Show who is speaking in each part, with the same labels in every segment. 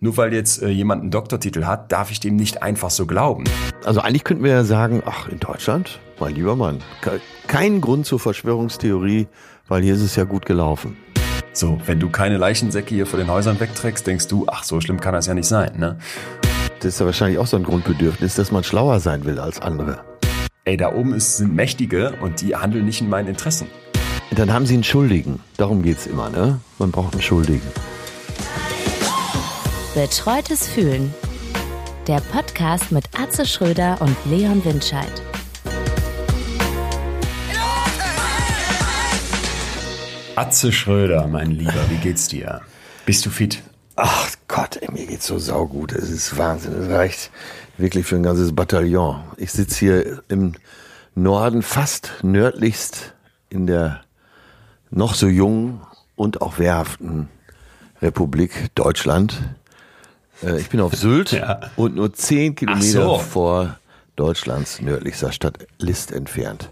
Speaker 1: Nur weil jetzt äh, jemand einen Doktortitel hat, darf ich dem nicht einfach so glauben.
Speaker 2: Also eigentlich könnten wir ja sagen, ach, in Deutschland, mein lieber Mann, kein Grund zur Verschwörungstheorie, weil hier ist es ja gut gelaufen.
Speaker 1: So, wenn du keine Leichensäcke hier vor den Häusern wegträgst, denkst du, ach, so schlimm kann das ja nicht sein, ne?
Speaker 2: Das ist ja wahrscheinlich auch so ein Grundbedürfnis, dass man schlauer sein will als andere.
Speaker 1: Ey, da oben ist, sind Mächtige und die handeln nicht in meinen Interessen.
Speaker 2: Dann haben sie einen Schuldigen. Darum geht's immer, ne? Man braucht einen Schuldigen.
Speaker 3: Betreutes Fühlen. Der Podcast mit Atze Schröder und Leon Windscheid.
Speaker 1: Atze Schröder, mein Lieber, wie geht's dir? Bist du fit?
Speaker 2: Ach Gott, ey, mir geht's so saugut. Es ist Wahnsinn. Es reicht wirklich für ein ganzes Bataillon. Ich sitze hier im Norden, fast nördlichst in der noch so jungen und auch wehrhaften Republik Deutschland. Äh, ich bin auf Sylt ja. und nur zehn Kilometer so. vor Deutschlands nördlichster Stadt List entfernt.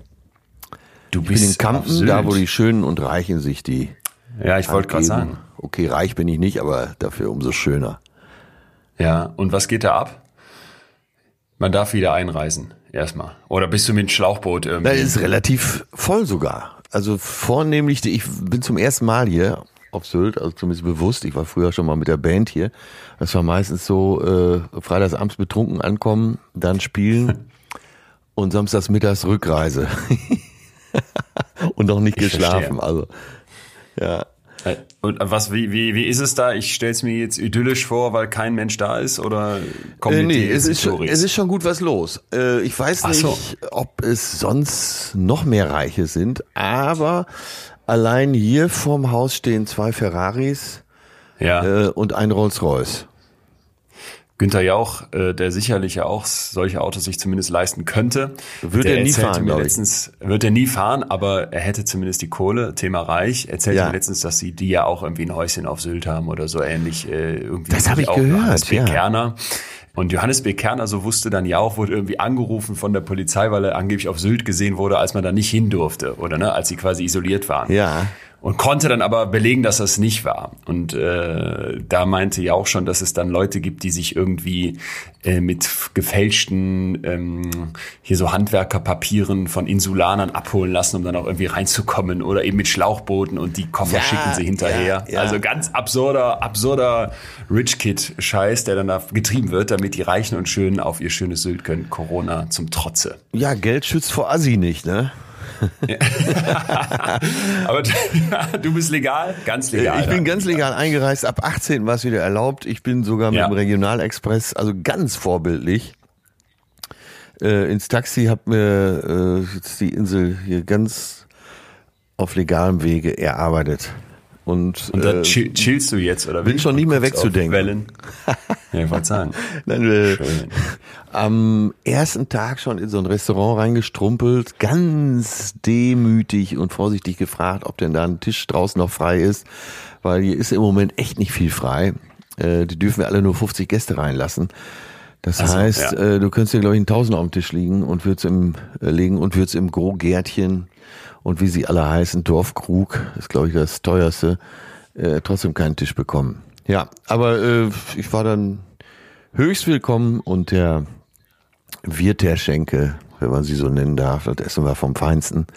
Speaker 2: Du ich bist bin in Kampen, da wo die Schönen und Reichen sich die.
Speaker 1: Ja, ich wollte gerade sagen.
Speaker 2: Okay, reich bin ich nicht, aber dafür umso schöner.
Speaker 1: Ja, und was geht da ab? Man darf wieder einreisen, erstmal. Oder bist du mit dem Schlauchboot irgendwie?
Speaker 2: Das ist relativ voll sogar. Also vornehmlich, ich bin zum ersten Mal hier auf Sylt, also zumindest bewusst. Ich war früher schon mal mit der Band hier. Das war meistens so, äh, freitagsabends betrunken ankommen, dann spielen und samstags mittags Rückreise. und noch nicht ich geschlafen. Verstehe. Also, ja.
Speaker 1: Äh, und was, wie, wie, wie ist es da? Ich stelle es mir jetzt idyllisch vor, weil kein Mensch da ist oder kommt äh,
Speaker 2: Nee, es ist, schon, es ist schon gut was los. Äh, ich weiß nicht, so. ob es sonst noch mehr Reiche sind, aber Allein hier vorm Haus stehen zwei Ferraris ja. äh, und ein Rolls-Royce.
Speaker 1: Günther Jauch, äh, der sicherlich ja auch solche Autos sich zumindest leisten könnte.
Speaker 2: Würde er nie fahren,
Speaker 1: mir letztens, Wird er nie fahren, aber er hätte zumindest die Kohle, Thema reich. Erzählte ja. mir letztens, dass sie die ja auch irgendwie ein Häuschen auf Sylt haben oder so ähnlich. Äh, irgendwie
Speaker 2: das habe ich gehört,
Speaker 1: ja. Kerner. Und Johannes B. Kerner, so wusste dann ja auch, wurde irgendwie angerufen von der Polizei, weil er angeblich auf Sylt gesehen wurde, als man da nicht hin durfte oder ne, als sie quasi isoliert waren.
Speaker 2: Ja
Speaker 1: und konnte dann aber belegen, dass das nicht war. Und äh, da meinte ja auch schon, dass es dann Leute gibt, die sich irgendwie äh, mit gefälschten ähm, hier so Handwerkerpapieren von Insulanern abholen lassen, um dann auch irgendwie reinzukommen oder eben mit Schlauchbooten und die Koffer ja, schicken sie hinterher. Ja, ja. Also ganz absurder, absurder Rich Kid Scheiß, der dann da getrieben wird, damit die Reichen und Schönen auf ihr schönes Sylt können. Corona zum Trotze.
Speaker 2: Ja, Geld schützt vor Assi nicht, ne?
Speaker 1: Aber du bist legal? Ganz legal.
Speaker 2: Ich bin ganz legal eingereist. Ab 18 war es wieder erlaubt. Ich bin sogar mit ja. dem Regionalexpress, also ganz vorbildlich, äh, ins Taxi, hab mir äh, jetzt die Insel hier ganz auf legalem Wege erarbeitet. Und,
Speaker 1: und da äh, chillst du jetzt, oder?
Speaker 2: Bin schon nicht mehr wegzudenken.
Speaker 1: Wellen. ja, ich wollte sagen.
Speaker 2: Nein, äh, am ersten Tag schon in so ein Restaurant reingestrumpelt, ganz demütig und vorsichtig gefragt, ob denn da ein Tisch draußen noch frei ist, weil hier ist im Moment echt nicht viel frei. Äh, die dürfen wir alle nur 50 Gäste reinlassen. Das also, heißt, ja. äh, du könntest dir, glaube ich, ein Tausender auf dem Tisch liegen und würdest im, äh, legen und würdest im Gro-Gärtchen und wie sie alle heißen, Dorfkrug, ist glaube ich das teuerste, äh, trotzdem keinen Tisch bekommen. Ja, aber äh, ich war dann höchst willkommen und der Wirt der Schenke, wenn man sie so nennen darf, das Essen war vom Feinsten,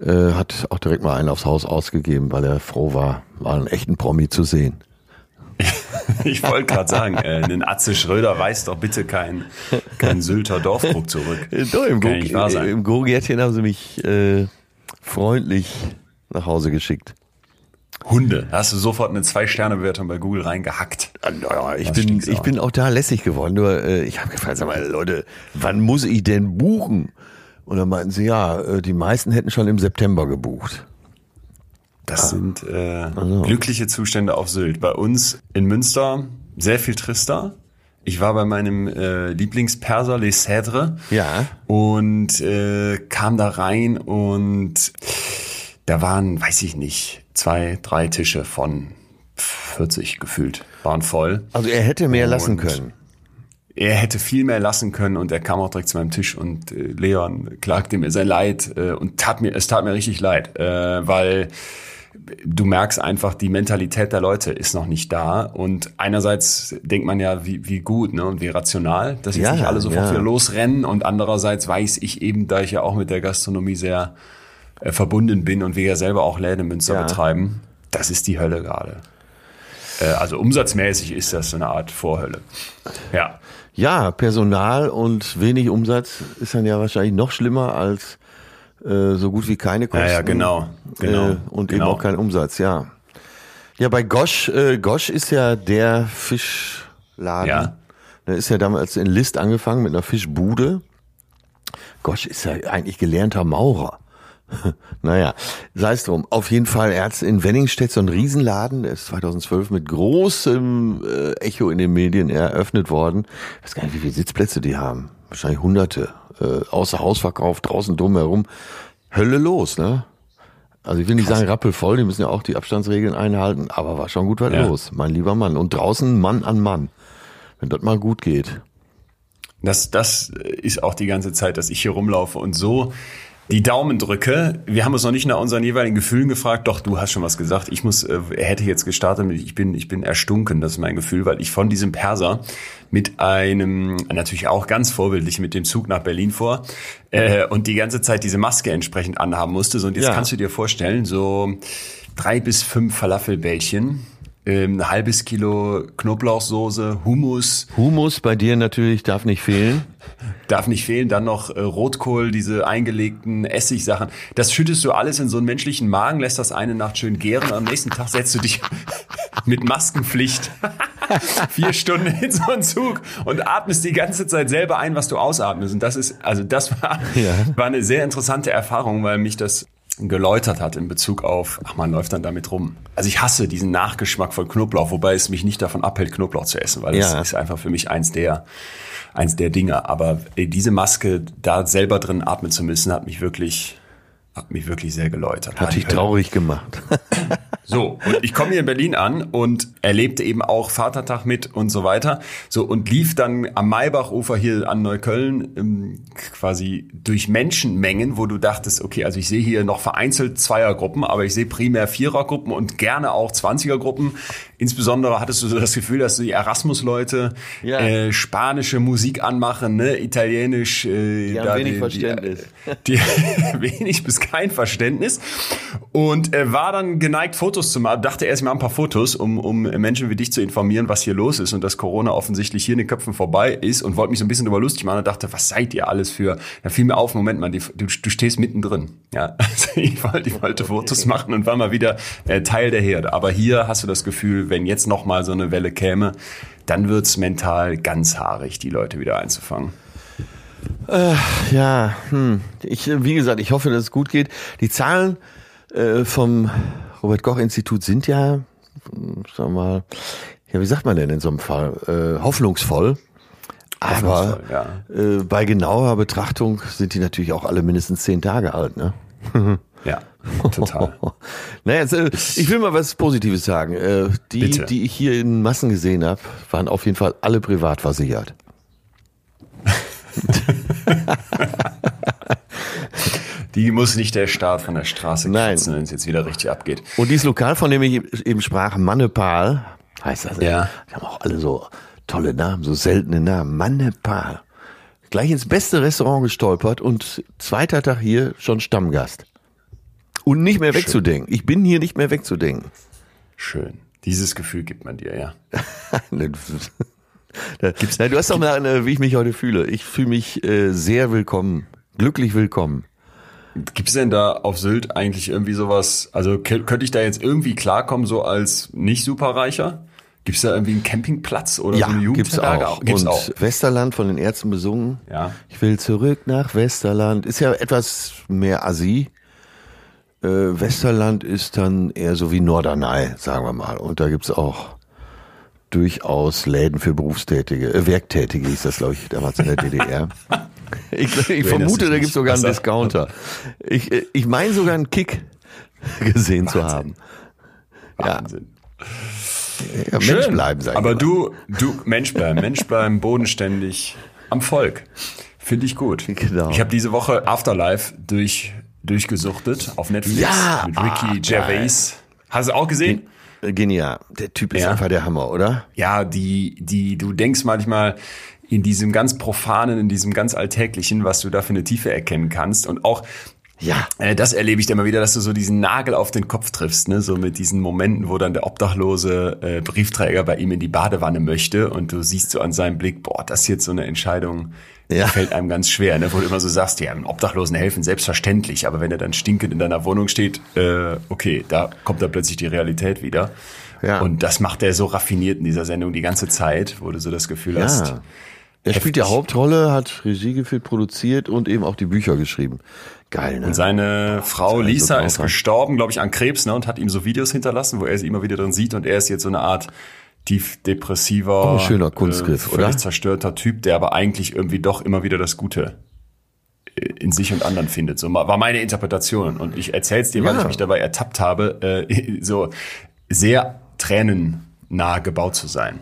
Speaker 2: äh, hat auch direkt mal einen aufs Haus ausgegeben, weil er froh war, mal einen echten Promi zu sehen.
Speaker 1: ich wollte gerade sagen, äh, einen Atze Schröder weist doch bitte kein, kein Sylter Dorfkrug zurück.
Speaker 2: Doch, im, Gurgärtchen haben sie mich äh, freundlich nach Hause geschickt.
Speaker 1: Hunde. Da hast du sofort eine Zwei-Sterne-Bewertung bei Google reingehackt.
Speaker 2: Ja, ich bin, ich bin auch da lässig geworden. Nur äh, ich habe gefragt, sag mal, Leute, wann muss ich denn buchen? Und dann meinten sie, ja, äh, die meisten hätten schon im September gebucht.
Speaker 1: Das ah. sind äh, also. glückliche Zustände auf Sylt. Bei uns in Münster sehr viel trister. Ich war bei meinem äh, Lieblingsperser Les Cèdres.
Speaker 2: Ja.
Speaker 1: Und äh, kam da rein und da waren, weiß ich nicht, zwei, drei Tische von 40 gefühlt, waren voll.
Speaker 2: Also er hätte mehr und lassen können.
Speaker 1: Er hätte viel mehr lassen können und er kam auch direkt zu meinem Tisch und äh, Leon klagte mir sein Leid äh, und tat mir, es tat mir richtig leid, äh, weil du merkst einfach, die Mentalität der Leute ist noch nicht da. Und einerseits denkt man ja, wie, wie gut ne, und wie rational, dass jetzt
Speaker 2: Ja,
Speaker 1: nicht alle sofort
Speaker 2: ja.
Speaker 1: wieder losrennen. Und andererseits weiß ich eben, da ich ja auch mit der Gastronomie sehr äh, verbunden bin und wir ja selber auch Läden in Münster
Speaker 2: Ja.
Speaker 1: betreiben, das ist die Hölle gerade. Äh, also umsatzmäßig ist das so eine Art Vorhölle. Ja.
Speaker 2: Ja, Personal und wenig Umsatz ist dann ja wahrscheinlich noch schlimmer als äh, so gut wie keine Kosten.
Speaker 1: Ja, ja, genau, genau,
Speaker 2: äh, und
Speaker 1: genau.
Speaker 2: eben auch kein Umsatz, ja. Ja, bei Gosch, äh, Gosch ist ja der Fischladen.
Speaker 1: Ja.
Speaker 2: Der ist ja damals in List angefangen mit einer Fischbude. Gosch ist ja eigentlich gelernter Maurer. naja, sei es drum. Auf jeden Fall, er hat in Wenningstedt so einen Riesenladen, der ist 2012 mit großem äh, Echo in den Medien eröffnet worden. Ich weiß gar nicht, wie viele Sitzplätze die haben. Wahrscheinlich hunderte. Äh, außer Hausverkauf, draußen drumherum. Hölle los, ne? Also ich will nicht sagen rappelvoll, die müssen ja auch die Abstandsregeln einhalten, aber war schon gut was
Speaker 1: Ja.
Speaker 2: los, mein lieber Mann. Und draußen Mann an Mann. Wenn das mal gut geht.
Speaker 1: Das, das ist auch die ganze Zeit, dass ich hier rumlaufe und so die Daumen drücke. Wir haben uns noch nicht nach unseren jeweiligen Gefühlen gefragt. Doch, du hast schon was gesagt. Ich muss, äh, hätte jetzt gestartet mit, ich bin, ich bin erstunken, das ist mein Gefühl, weil ich von diesem Perser mit einem, natürlich auch ganz vorbildlich mit dem Zug nach Berlin vor, äh, und die ganze Zeit diese Maske entsprechend anhaben musste. So, und jetzt
Speaker 2: Ja.
Speaker 1: kannst du dir vorstellen, so drei bis fünf Falafelbällchen, ähm, ein halbes Kilo Knoblauchsoße, Hummus,
Speaker 2: Humus bei dir natürlich darf nicht fehlen.
Speaker 1: Darf nicht fehlen, dann noch äh, Rotkohl, diese eingelegten Essigsachen. Das schüttest du alles in so einen menschlichen Magen, lässt das eine Nacht schön gären und am nächsten Tag setzt du dich mit Maskenpflicht vier Stunden in so einen Zug und atmest die ganze Zeit selber ein, was du ausatmest. Und das ist, also das war,
Speaker 2: Ja.
Speaker 1: war eine sehr interessante Erfahrung, weil mich das geläutert hat in Bezug auf, ach man läuft dann damit rum. Also ich hasse diesen Nachgeschmack von Knoblauch, wobei es mich nicht davon abhält, Knoblauch zu essen, weil
Speaker 2: Ja.
Speaker 1: das ist einfach für mich eins der, eins der Dinge. Aber äh, diese Maske da selber drin atmen zu müssen, hat mich wirklich, hat mich wirklich sehr geläutert.
Speaker 2: Hat dich traurig gemacht.
Speaker 1: So, und ich komme hier in Berlin an und erlebte eben auch Vatertag mit und so weiter. So, und lief dann am Maybachufer hier an Neukölln ähm, quasi durch Menschenmengen, wo du dachtest, okay, also ich sehe hier noch vereinzelt Zweiergruppen, aber ich sehe primär Vierergruppen und gerne auch Zwanzigergruppen. Insbesondere hattest du so das Gefühl, dass die Erasmus-Leute
Speaker 2: Ja.
Speaker 1: äh, spanische Musik anmachen, ne, italienisch. Äh,
Speaker 2: Die haben wenig Verständnis.
Speaker 1: die wenig bis kein Verständnis und äh, war dann geneigt, Fotos zu machen. Dachte erst mal ein paar Fotos, um, um Menschen wie dich zu informieren, was hier los ist und dass Corona offensichtlich hier in den Köpfen vorbei ist und wollte mich so ein bisschen darüber lustig machen und dachte, was seid ihr alles für? Da fiel mir auf, Moment mal, die, du, du stehst mittendrin. Ja, also ich wollte, ich wollte Fotos machen und war mal wieder äh, Teil der Herde. Aber hier hast du das Gefühl, wenn jetzt noch mal so eine Welle käme, dann wird's mental ganz haarig, die Leute wieder einzufangen.
Speaker 2: Ja, hm. ich, äh, wie gesagt, ich hoffe, dass es gut geht. Die Zahlen äh, vom Robert Koch Institut sind ja, hm, wir mal, ja, wie sagt man denn in so einem Fall, äh, hoffnungsvoll. Aber
Speaker 1: ja.
Speaker 2: äh, bei genauer Betrachtung sind die natürlich auch alle mindestens zehn Tage alt, ne?
Speaker 1: Ja, total.
Speaker 2: Naja, jetzt, äh, ich will mal was Positives sagen. Äh, die,
Speaker 1: Bitte.
Speaker 2: die ich hier in Massen gesehen habe, waren auf jeden Fall alle privat versichert.
Speaker 1: Die muss nicht der Staat von der Straße kratzen, wenn es jetzt wieder richtig abgeht.
Speaker 2: Und dieses Lokal, von dem ich eben sprach, Mannepal, heißt das.
Speaker 1: Ja.
Speaker 2: Die haben auch alle so tolle Namen, so seltene Namen. Mannepal. Gleich ins beste Restaurant gestolpert und zweiter Tag hier schon Stammgast. Und nicht mehr wegzudenken. Ich bin hier nicht mehr wegzudenken.
Speaker 1: Schön. Dieses Gefühl gibt man dir, ja.
Speaker 2: Gibt's, Nein, du hast doch mal, eine, wie ich mich heute fühle. Ich fühle mich äh, sehr willkommen, glücklich willkommen.
Speaker 1: Gibt es denn da auf Sylt eigentlich irgendwie sowas, also könnte ich da jetzt irgendwie klarkommen, so als nicht superreicher? Gibt es da irgendwie einen Campingplatz oder so eine
Speaker 2: gibt's auch.
Speaker 1: Gibt's
Speaker 2: und
Speaker 1: auch.
Speaker 2: Westerland von den Ärzten besungen.
Speaker 1: Ja.
Speaker 2: Ich will zurück nach Westerland. Ist ja etwas mehr Assi. Äh, Westerland ist dann eher so wie Norderney, sagen wir mal. Und da gibt's auch durchaus Läden für Berufstätige, äh, Werktätige hieß das, glaube ich, damals in der DDR. Ich, ich vermute, da
Speaker 1: nicht.
Speaker 2: gibt's sogar einen Discounter. Ich, äh, ich meine sogar einen Kick gesehen zu haben. Ja,
Speaker 1: Wahnsinn.
Speaker 2: ja Mensch bleiben, sag ich
Speaker 1: Aber
Speaker 2: immer.
Speaker 1: du, du, Mensch bleiben, Mensch bleiben, bodenständig, am Volk. Finde ich gut.
Speaker 2: Genau.
Speaker 1: Ich habe diese Woche Afterlife durch, durchgesuchtet auf Netflix
Speaker 2: Ja,
Speaker 1: mit Ricky
Speaker 2: ah,
Speaker 1: Gervais. Hast du auch gesehen?
Speaker 2: Genial. Der Typ ist
Speaker 1: Ja.
Speaker 2: einfach der Hammer, oder?
Speaker 1: Ja, die, die, du denkst manchmal in diesem ganz profanen, in diesem ganz alltäglichen, was du da für eine Tiefe erkennen kannst und auch
Speaker 2: Ja.
Speaker 1: Äh, Das erlebe ich immer wieder, dass du so diesen Nagel auf den Kopf triffst, ne? so mit diesen Momenten, wo dann der obdachlose äh, Briefträger bei ihm in die Badewanne möchte und du siehst so an seinem Blick, boah, das ist jetzt so eine Entscheidung,
Speaker 2: Ja.
Speaker 1: fällt einem ganz schwer, ne? wo du immer so sagst, ja, einem Obdachlosen helfen, selbstverständlich, aber wenn er dann stinkend in deiner Wohnung steht, äh, okay, da kommt dann plötzlich die Realität wieder.
Speaker 2: Ja.
Speaker 1: Und das macht er so raffiniert in dieser Sendung die ganze Zeit, wo du so das Gefühl hast,
Speaker 2: Ja. Er spielt die. Hauptrolle, hat Regie geführt, produziert und eben auch die Bücher geschrieben. Geil, ne?
Speaker 1: Und seine Frau
Speaker 2: also
Speaker 1: Lisa ist gestorben, glaube ich, an Krebs, ne, und hat ihm so Videos hinterlassen, wo er sie immer wieder drin sieht und er ist jetzt so eine Art tief depressiver,
Speaker 2: ein schöner Kunstgriff,
Speaker 1: völlig
Speaker 2: oder?
Speaker 1: zerstörter Typ, der aber eigentlich irgendwie doch immer wieder das Gute äh, in sich und anderen findet. So war meine Interpretation und ich erzähl's dir, weil
Speaker 2: Ja.
Speaker 1: ich mich dabei ertappt habe, äh, so sehr tränennah gebaut zu sein.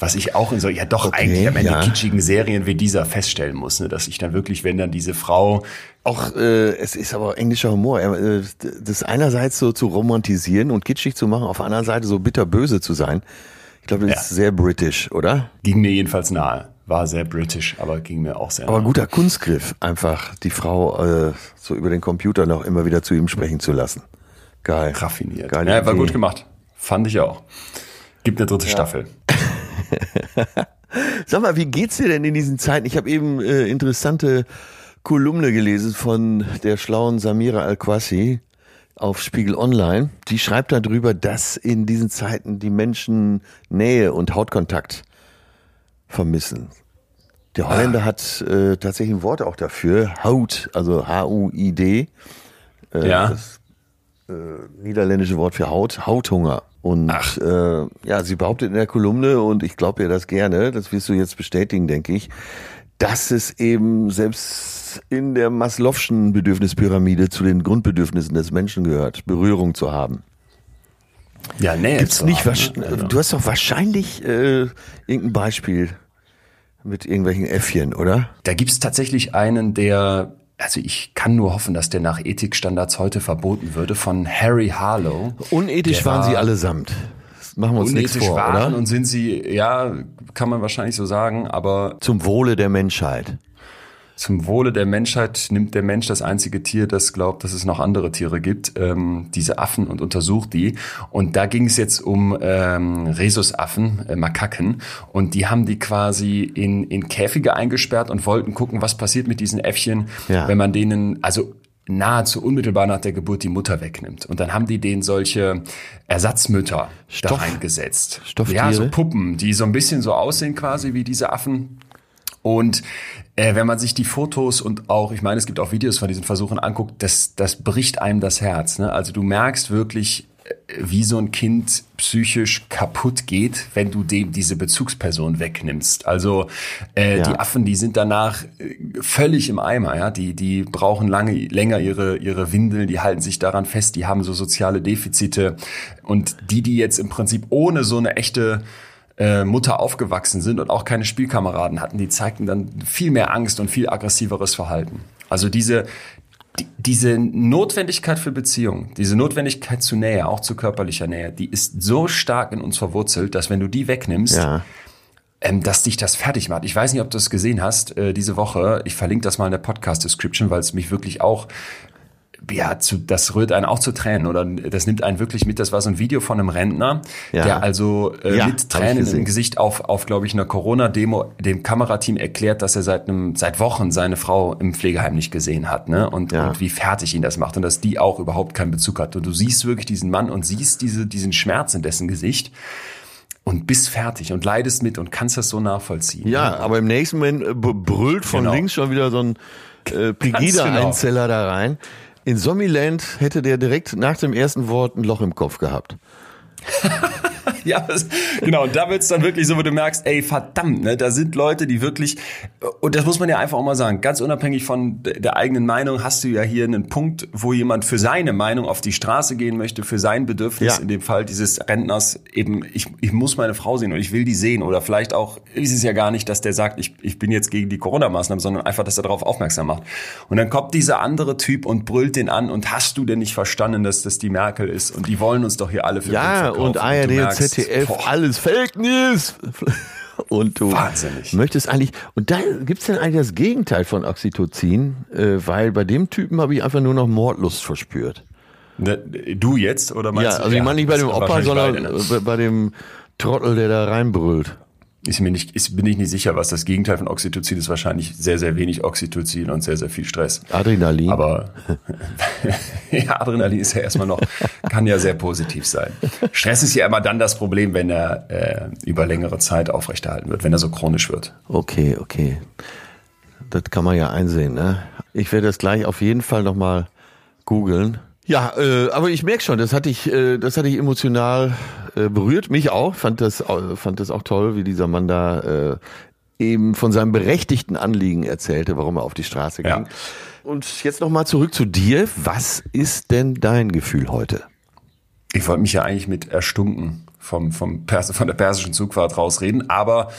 Speaker 1: Was ich auch in so, ja doch
Speaker 2: Okay,
Speaker 1: eigentlich am Ende
Speaker 2: ja.
Speaker 1: kitschigen Serien wie dieser feststellen muss, ne, dass ich dann wirklich, wenn dann diese Frau
Speaker 2: Auch äh, es ist aber englischer Humor. Äh, das einerseits so zu romantisieren und kitschig zu machen, auf der anderen Seite so bitterböse zu sein. Ich glaube, das
Speaker 1: Ja.
Speaker 2: ist sehr british, oder?
Speaker 1: Ging mir jedenfalls nahe. War sehr british, aber ging mir auch sehr
Speaker 2: Aber
Speaker 1: nahe.
Speaker 2: guter Kunstgriff, einfach die Frau äh, so über den Computer noch immer wieder zu ihm sprechen zu lassen. Geil.
Speaker 1: Raffiniert.
Speaker 2: Geile
Speaker 1: ja, war
Speaker 2: Idee.
Speaker 1: gut gemacht. Fand ich auch. Gibt eine dritte Staffel.
Speaker 2: Sag mal, wie geht's dir denn in diesen Zeiten? Ich habe eben äh, interessante Kolumne gelesen von der schlauen Samira Al-Quasi auf Spiegel Online. Die schreibt darüber, dass in diesen Zeiten die Menschen Nähe und Hautkontakt vermissen. Der Holländer hat äh, tatsächlich ein Wort auch dafür, Haut, also H-U-I-D, äh,
Speaker 1: ja.
Speaker 2: das niederländische Wort für Haut, Hauthunger. Und
Speaker 1: Ach.
Speaker 2: äh, ja, sie behauptet in der Kolumne, und ich glaube dir das gerne, das wirst du jetzt bestätigen, denke ich, dass es eben selbst in der Maslow'schen Bedürfnispyramide zu den Grundbedürfnissen des Menschen gehört, Berührung zu haben.
Speaker 1: Ja, nee.
Speaker 2: Gibt's nicht wahrsch-
Speaker 1: ne?
Speaker 2: Du hast doch wahrscheinlich äh, irgendein Beispiel mit irgendwelchen Äffchen, oder?
Speaker 1: Da gibt's tatsächlich einen, der, also ich kann nur hoffen, dass der nach Ethikstandards heute verboten würde, von Harry Harlow.
Speaker 2: Unethisch waren
Speaker 1: war-
Speaker 2: sie allesamt. Das machen wir uns nichts
Speaker 1: Unethisch
Speaker 2: vor,
Speaker 1: waren
Speaker 2: oder?
Speaker 1: und sind sie, ja, kann man wahrscheinlich so sagen, aber
Speaker 2: Zum Wohle der Menschheit.
Speaker 1: zum Wohle der Menschheit nimmt der Mensch das einzige Tier, das glaubt, dass es noch andere Tiere gibt, ähm, diese Affen und untersucht die. Und da ging es jetzt um ähm, Rhesusaffen, äh, Makaken. Und die haben die quasi in, in Käfige eingesperrt und wollten gucken, was passiert mit diesen Äffchen,
Speaker 2: Ja.
Speaker 1: wenn man denen, also nahezu unmittelbar nach der Geburt die Mutter wegnimmt. Und dann haben die denen solche Ersatzmütter
Speaker 2: Stoff-
Speaker 1: da reingesetzt.
Speaker 2: Stofftiere?
Speaker 1: Ja, so Puppen, die so ein bisschen so aussehen quasi wie diese Affen. Und äh, wenn man sich die Fotos und auch, ich meine, es gibt auch Videos von diesen Versuchen anguckt, das, das bricht einem das Herz. Ne? Also du merkst wirklich, wie so ein Kind psychisch kaputt geht, wenn du dem diese Bezugsperson wegnimmst. Also äh,
Speaker 2: Ja.
Speaker 1: die Affen, die sind danach äh, völlig im Eimer, ja. Die, die brauchen lange, länger ihre, ihre Windeln, die halten sich daran fest, die haben so soziale Defizite. Und die, die jetzt im Prinzip ohne so eine echte äh, Mutter aufgewachsen sind und auch keine Spielkameraden hatten, die zeigten dann viel mehr Angst und viel aggressiveres Verhalten. Also diese, die, diese Notwendigkeit für Beziehung, diese Notwendigkeit zu Nähe, auch zu körperlicher Nähe, die ist so stark in uns verwurzelt, dass wenn du die wegnimmst,
Speaker 2: Ja.
Speaker 1: ähm, dass dich das fertig macht. Ich weiß nicht, ob du es gesehen hast äh, diese Woche. Ich verlinke das mal in der Podcast-Description, weil es mich wirklich auch ja, zu, das rührt einen auch zu Tränen oder das nimmt einen wirklich mit. Das war so ein Video von einem Rentner,
Speaker 2: Ja.
Speaker 1: der also äh,
Speaker 2: Ja,
Speaker 1: mit Tränen im Gesicht auf, auf glaube ich, einer Corona-Demo dem Kamerateam erklärt, dass er seit einem, seit Wochen seine Frau im Pflegeheim nicht gesehen hat, ne? Und,
Speaker 2: Ja.
Speaker 1: und wie fertig ihn das macht und dass die auch überhaupt keinen Bezug hat. Und du siehst wirklich diesen Mann und siehst diese, diesen Schmerz in dessen Gesicht und bist fertig und leidest mit und kannst das so nachvollziehen.
Speaker 2: Ja, aber im nächsten Moment äh, brüllt von
Speaker 1: Genau.
Speaker 2: links schon wieder so ein äh,
Speaker 1: genau.
Speaker 2: Pegida-Einzeller da rein. In Zombieland hätte der direkt nach dem ersten Wort ein Loch im Kopf gehabt.
Speaker 1: ja, das, genau. Und da wird's dann wirklich so, wo du merkst, ey, verdammt, ne, da sind Leute, die wirklich, und das muss man ja einfach auch mal sagen, ganz unabhängig von der eigenen Meinung, hast du ja hier einen Punkt, wo jemand für seine Meinung auf die Straße gehen möchte, für sein Bedürfnis,
Speaker 2: Ja.
Speaker 1: in dem Fall dieses Rentners, eben, ich, ich muss meine Frau sehen und ich will die sehen. Oder vielleicht auch, ist es ja gar nicht, dass der sagt, ich, ich bin jetzt gegen die Corona-Maßnahmen, sondern einfach, dass er darauf aufmerksam macht. Und dann kommt dieser andere Typ und brüllt den an und hast du denn nicht verstanden, dass das die Merkel ist? Und die wollen uns doch hier alle für
Speaker 2: Ja, und ARD und
Speaker 1: merkst,
Speaker 2: ZDF,
Speaker 1: boah,
Speaker 2: alles Fake News. Und du
Speaker 1: Wahnsinnig.
Speaker 2: möchtest eigentlich, und da gibt's denn eigentlich das Gegenteil von Oxytocin, äh, weil bei dem Typen habe ich einfach nur noch Mordlust verspürt.
Speaker 1: Ne, Du jetzt oder meinst
Speaker 2: Ja,
Speaker 1: du?
Speaker 2: also ich meine nicht bei dem Opa, sondern
Speaker 1: beide, ne?
Speaker 2: bei dem Trottel, der da reinbrüllt.
Speaker 1: Ist mir nicht, ist, bin ich nicht sicher, was das Gegenteil von Oxytocin ist. Wahrscheinlich sehr, sehr wenig Oxytocin und sehr, sehr viel Stress.
Speaker 2: Adrenalin.
Speaker 1: Aber ja, Adrenalin ist ja erstmal noch, kann ja sehr positiv sein. Stress ist ja immer dann das Problem, wenn er äh, über längere Zeit aufrechterhalten wird, wenn er so chronisch wird.
Speaker 2: Okay, okay. Das kann man ja einsehen, ne? Ich werde das gleich auf jeden Fall nochmal googeln. Ja, äh, aber ich merke schon, das hatte ich, äh, das hatte ich emotional äh, berührt, mich auch. Fand das, au- fand das auch toll, wie dieser Mann da äh, eben von seinem berechtigten Anliegen erzählte, warum er auf die Straße ging.
Speaker 1: Ja.
Speaker 2: Und jetzt nochmal zurück zu dir. Was ist denn dein Gefühl heute?
Speaker 1: Ich wollte mich ja eigentlich mit erstunken vom, vom Pers von der persischen Zugfahrt rausreden, aber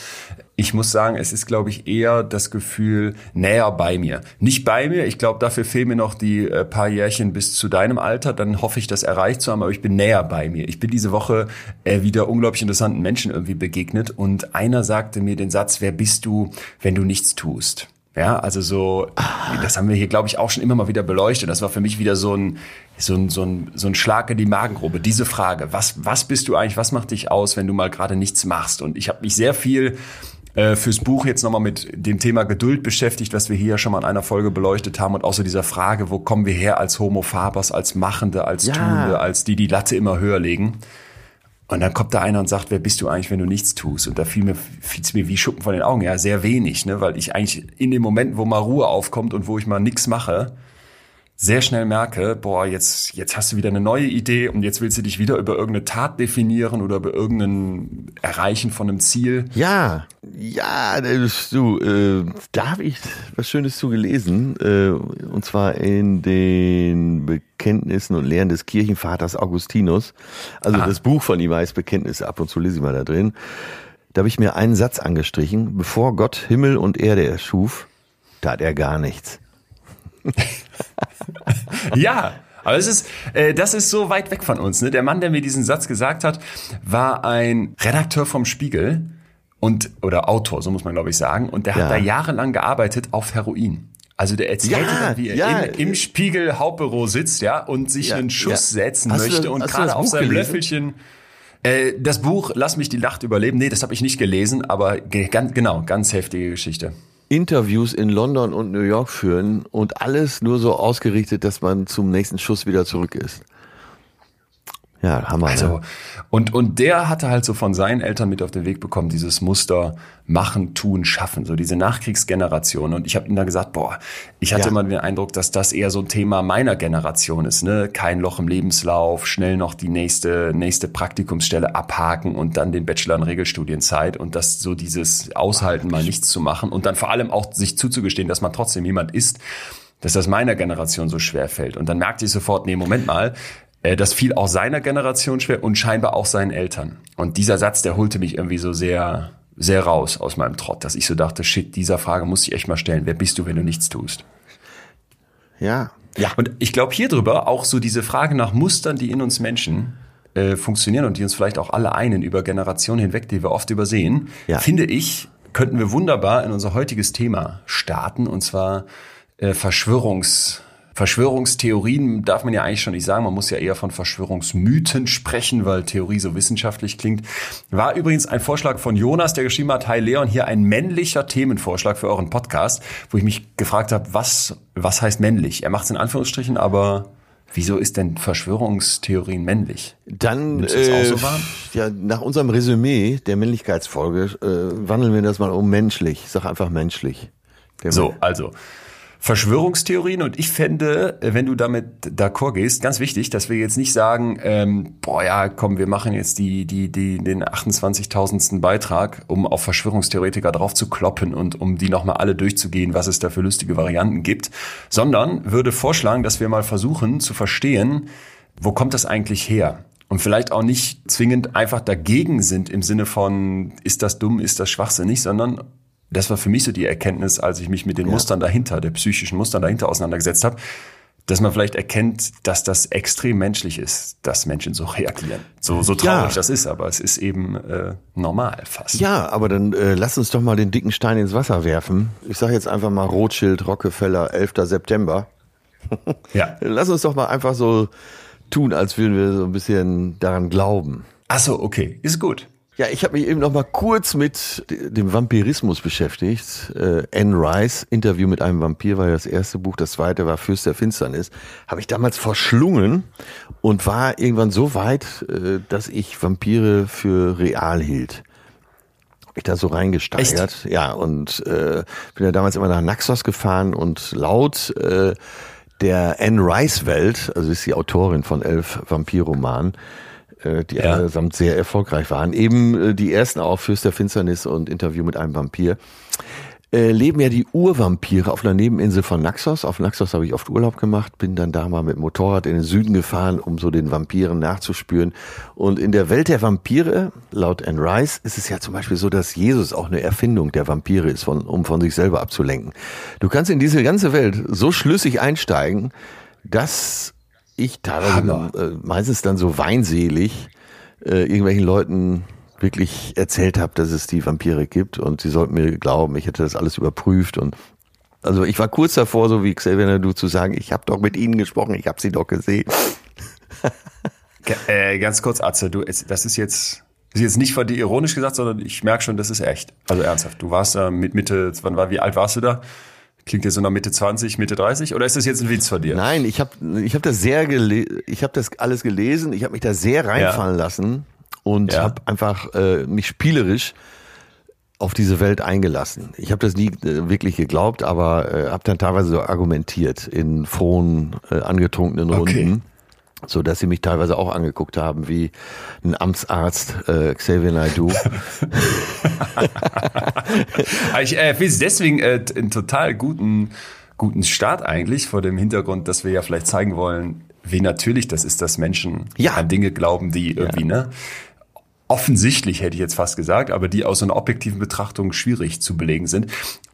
Speaker 1: ich muss sagen, es ist, glaube ich, eher das Gefühl näher bei mir. Nicht bei mir, ich glaube, dafür fehlen mir noch die äh, paar Jährchen bis zu deinem Alter, dann hoffe ich, das erreicht zu haben, aber ich bin näher bei mir. Ich bin diese Woche äh, wieder unglaublich interessanten Menschen irgendwie begegnet und einer sagte mir den Satz, wer bist du, wenn du nichts tust? Ja, also so, das haben wir hier, glaube ich, auch schon immer mal wieder beleuchtet. Das war für mich wieder so ein, so ein, so ein, so ein Schlag in die Magengrube. Diese Frage, was, was bist du eigentlich, was macht dich aus, wenn du mal gerade nichts machst? Und ich habe mich sehr viel äh, fürs Buch jetzt nochmal mit dem Thema Geduld beschäftigt, was wir hier ja schon mal in einer Folge beleuchtet haben und so dieser Frage, wo kommen wir her als Homo Fabers, als Machende, als
Speaker 2: Ja.
Speaker 1: Tuende, als die die Latte immer höher legen. Und dann kommt da einer und sagt, wer bist du eigentlich, wenn du nichts tust? Und da fiel mir, fiel's mir wie Schuppen von den Augen. Ja, sehr wenig, ne? weil ich eigentlich in dem Moment, wo mal Ruhe aufkommt und wo ich mal nichts mache, sehr schnell merke, boah, jetzt, jetzt hast du wieder eine neue Idee und jetzt willst du dich wieder über irgendeine Tat definieren oder über irgendein Erreichen von einem Ziel.
Speaker 2: Ja, ja, du, äh, da habe ich was Schönes zu gelesen, äh, und zwar in den Bekenntnissen und Lehren des Kirchenvaters Augustinus. Also
Speaker 1: Ah.
Speaker 2: das Buch von ihm heißt Bekenntnisse, ab und zu lese ich mal da drin. Da habe ich mir einen Satz angestrichen, bevor Gott Himmel und Erde erschuf, tat er gar nichts.
Speaker 1: Ja, aber es ist, äh, das ist so weit weg von uns. Ne? Der Mann, der mir diesen Satz gesagt hat, war ein Redakteur vom Spiegel und oder Autor, so muss man glaube ich sagen. Und der
Speaker 2: Ja.
Speaker 1: hat da jahrelang gearbeitet auf Heroin. Also der erzählte
Speaker 2: Ja,
Speaker 1: dann, wie er
Speaker 2: ja.
Speaker 1: im, im Spiegel Hauptbüro sitzt, ja, und sich einen Schuss setzen
Speaker 2: Hast du
Speaker 1: möchte
Speaker 2: das-
Speaker 1: und
Speaker 2: du
Speaker 1: gerade auf seinem
Speaker 2: gelesen?
Speaker 1: Löffelchen. Äh, das Buch Lass mich die Nacht überleben. Nee, das habe ich nicht gelesen, aber ge ganz, genau, ganz heftige Geschichte.
Speaker 2: Interviews in London und New York führen und alles nur so ausgerichtet, dass man zum nächsten Schuss wieder zurück ist. Ja, Hammer.
Speaker 1: Also,
Speaker 2: ne?
Speaker 1: und, und der hatte halt so von seinen Eltern mit auf den Weg bekommen, dieses Muster machen, tun, schaffen, so diese Nachkriegsgeneration. Und ich habe ihm da gesagt, boah, ich hatte
Speaker 2: Ja.
Speaker 1: immer den Eindruck, dass das eher so ein Thema meiner Generation ist, ne? Kein Loch im Lebenslauf, schnell noch die nächste, nächste Praktikumsstelle abhaken und dann den Bachelor in Regelstudienzeit und das so dieses Aushalten, mal nichts zu machen und dann vor allem auch sich zuzugestehen, dass man trotzdem jemand ist, dass das meiner Generation so schwer fällt. Und dann merkte ich sofort, nee, Moment mal, das fiel auch seiner Generation schwer und scheinbar auch seinen Eltern. Und dieser Satz, der holte mich irgendwie so sehr, sehr raus aus meinem Trott, dass ich so dachte, shit, dieser Frage muss ich echt mal stellen. Wer bist du, wenn du nichts tust?
Speaker 2: ja.
Speaker 1: Ja. Und ich glaube hier drüber auch so diese Frage nach Mustern, die in uns Menschen äh, funktionieren und die uns vielleicht auch alle einen über Generationen hinweg, die wir oft übersehen,
Speaker 2: Ja.
Speaker 1: finde ich, könnten wir wunderbar in unser heutiges Thema starten und zwar äh, Verschwörungs Verschwörungstheorien darf man ja eigentlich schon nicht sagen. Man muss ja eher von Verschwörungsmythen sprechen, weil Theorie so wissenschaftlich klingt. War übrigens ein Vorschlag von Jonas, der geschrieben hat, Hi Leon, hier ein männlicher Themenvorschlag für euren Podcast, wo ich mich gefragt habe, was, was heißt männlich? Er macht es in Anführungsstrichen, aber wieso ist denn Verschwörungstheorien männlich?
Speaker 2: Dann, äh,
Speaker 1: so
Speaker 2: ja, nach unserem Resümee der Männlichkeitsfolge äh, wandeln wir das mal um menschlich. Ich sag einfach menschlich. Der
Speaker 1: So, also Verschwörungstheorien und ich fände, wenn du damit d'accord gehst, ganz wichtig, dass wir jetzt nicht sagen, ähm, boah ja, komm, wir machen jetzt die, die, die, den 28.000. Beitrag, um auf Verschwörungstheoretiker drauf zu kloppen und um die nochmal alle durchzugehen, was es da für lustige Varianten gibt, sondern würde vorschlagen, dass wir mal versuchen zu verstehen, wo kommt das eigentlich her? Und vielleicht auch nicht zwingend einfach dagegen sind im Sinne von, ist das dumm, ist das schwachsinnig, sondern das war für mich so die Erkenntnis, als ich mich mit den ja. Mustern dahinter, der psychischen Mustern dahinter auseinandergesetzt habe, dass man vielleicht erkennt, dass das extrem menschlich ist, dass Menschen so reagieren. So, so traurig ja. das ist, aber es ist eben äh, normal fast.
Speaker 2: Ja, aber dann äh, lass uns doch mal den dicken Stein ins Wasser werfen. Ich sage jetzt einfach mal Rothschild, Rockefeller, 11. September. ja. Lass uns doch mal einfach so tun, als würden wir so ein bisschen daran glauben.
Speaker 1: Ach so, okay, ist gut.
Speaker 2: Ja, ich habe mich eben noch mal kurz mit dem Vampirismus beschäftigt. Äh, Anne Rice, Interview mit einem Vampir war ja das erste Buch, das zweite war Fürst der Finsternis. Habe ich damals verschlungen und war irgendwann so weit, äh, dass ich Vampire für real hielt. Hab ich da so reingesteigert. Echt? Ja, und äh, bin ja damals immer nach Naxos gefahren und laut äh, der Anne Rice Welt, also ist die Autorin von elf Vampirromanen, die ja. allesamt sehr erfolgreich waren. Eben äh, die ersten auch Fürst der Finsternis und Interview mit einem Vampir. Äh, leben ja die Urvampire auf einer Nebeninsel von Naxos. Auf Naxos habe ich oft Urlaub gemacht, bin dann da mal mit Motorrad in den Süden gefahren, um so den Vampiren nachzuspüren. Und in der Welt der Vampire, laut Anne Rice, ist es ja zum Beispiel so, dass Jesus auch eine Erfindung der Vampire ist, von, um von sich selber abzulenken. Du kannst in diese ganze Welt so schlüssig einsteigen, dass ich teilweise äh, meistens dann so weinselig äh, irgendwelchen Leuten wirklich erzählt habe, dass es die Vampire gibt und sie sollten mir glauben, ich hätte das alles überprüft und also ich war kurz davor, so wie Xavier du zu sagen, ich habe doch mit ihnen gesprochen, ich habe sie doch gesehen.
Speaker 1: äh, ganz kurz, Atze, du, das ist jetzt, das ist jetzt nicht von dir ironisch gesagt, sondern ich merke schon, das ist echt. Also ernsthaft. Du warst da mit Mitte, wann war, wie alt warst du da? Klingt jetzt so nach Mitte 20, Mitte 30 oder ist das jetzt ein Witz von dir?
Speaker 2: Nein, ich habe ich hab das sehr ich habe das alles gelesen, ich habe mich da sehr reinfallen ja. lassen und ja. habe einfach äh, mich spielerisch auf diese Welt eingelassen. Ich habe das nie äh, wirklich geglaubt, aber äh, habe dann teilweise so argumentiert in frohen, äh, angetrunkenen Runden. Okay so dass sie mich teilweise auch angeguckt haben wie ein Amtsarzt äh, Xavier Naidoo.
Speaker 1: ich äh, finde es deswegen äh, einen total guten guten Start eigentlich vor dem Hintergrund, dass wir ja vielleicht zeigen wollen, wie natürlich das ist, dass Menschen ja. an Dinge glauben, die irgendwie ja. ne offensichtlich hätte ich jetzt fast gesagt, aber die aus einer objektiven Betrachtung schwierig zu belegen sind,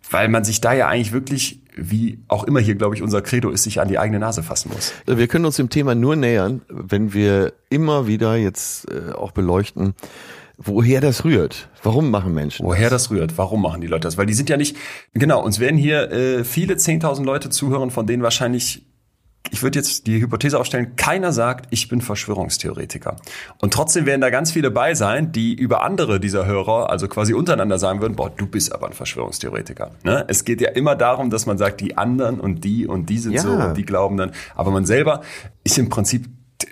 Speaker 1: weil man sich da ja eigentlich wirklich wie auch immer hier, glaube ich, unser Credo ist, sich an die eigene Nase fassen muss.
Speaker 2: Wir können uns dem Thema nur nähern, wenn wir immer wieder jetzt äh, auch beleuchten, woher das rührt. Warum machen Menschen
Speaker 1: das? Woher das rührt, warum machen die Leute das? Weil die sind ja nicht, genau, uns werden hier äh, viele 10.000 Leute zuhören, von denen wahrscheinlich ich würde jetzt die Hypothese aufstellen, keiner sagt, ich bin Verschwörungstheoretiker. Und trotzdem werden da ganz viele bei sein, die über andere dieser Hörer, also quasi untereinander sagen würden, boah, du bist aber ein Verschwörungstheoretiker. Ne? Es geht ja immer darum, dass man sagt, die anderen und die und die sind ja. so und die glauben dann. Aber man selber ist im Prinzip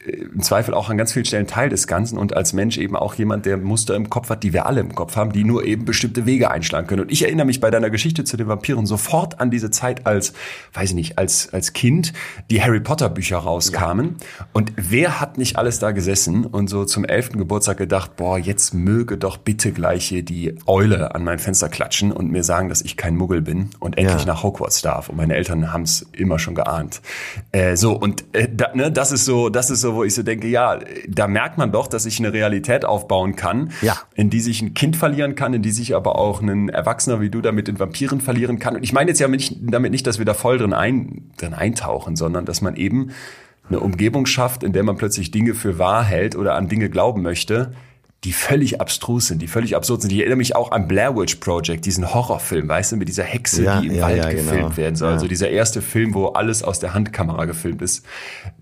Speaker 1: im Zweifel auch an ganz vielen Stellen Teil des Ganzen und als Mensch eben auch jemand, der Muster im Kopf hat, die wir alle im Kopf haben, die nur eben bestimmte Wege einschlagen können. Und ich erinnere mich bei deiner Geschichte zu den Vampiren sofort an diese Zeit als, weiß ich nicht, als, als Kind, die Harry Potter Bücher rauskamen. Ja. Und wer hat nicht alles da gesessen und so zum elften Geburtstag gedacht, boah, jetzt möge doch bitte gleich hier die Eule an mein Fenster klatschen und mir sagen, dass ich kein Muggel bin und endlich ja. nach Hogwarts darf. Und meine Eltern haben es immer schon geahnt. Äh, so, und äh, da, ne, das ist so, das ist ist so, wo ich so denke, ja, da merkt man doch, dass ich eine Realität aufbauen kann, ja. in die sich ein Kind verlieren kann, in die sich aber auch ein Erwachsener wie du damit in Vampiren verlieren kann. Und ich meine jetzt ja nicht, damit nicht, dass wir da voll drin, ein, drin eintauchen, sondern dass man eben eine Umgebung schafft, in der man plötzlich Dinge für wahr hält oder an Dinge glauben möchte, die völlig abstrus sind, die völlig absurd sind. Ich erinnere mich auch an Blair Witch Project, diesen Horrorfilm, weißt du, mit dieser Hexe, ja, die im ja, Wald ja, gefilmt genau. werden soll. Also dieser erste Film, wo alles aus der Handkamera gefilmt ist.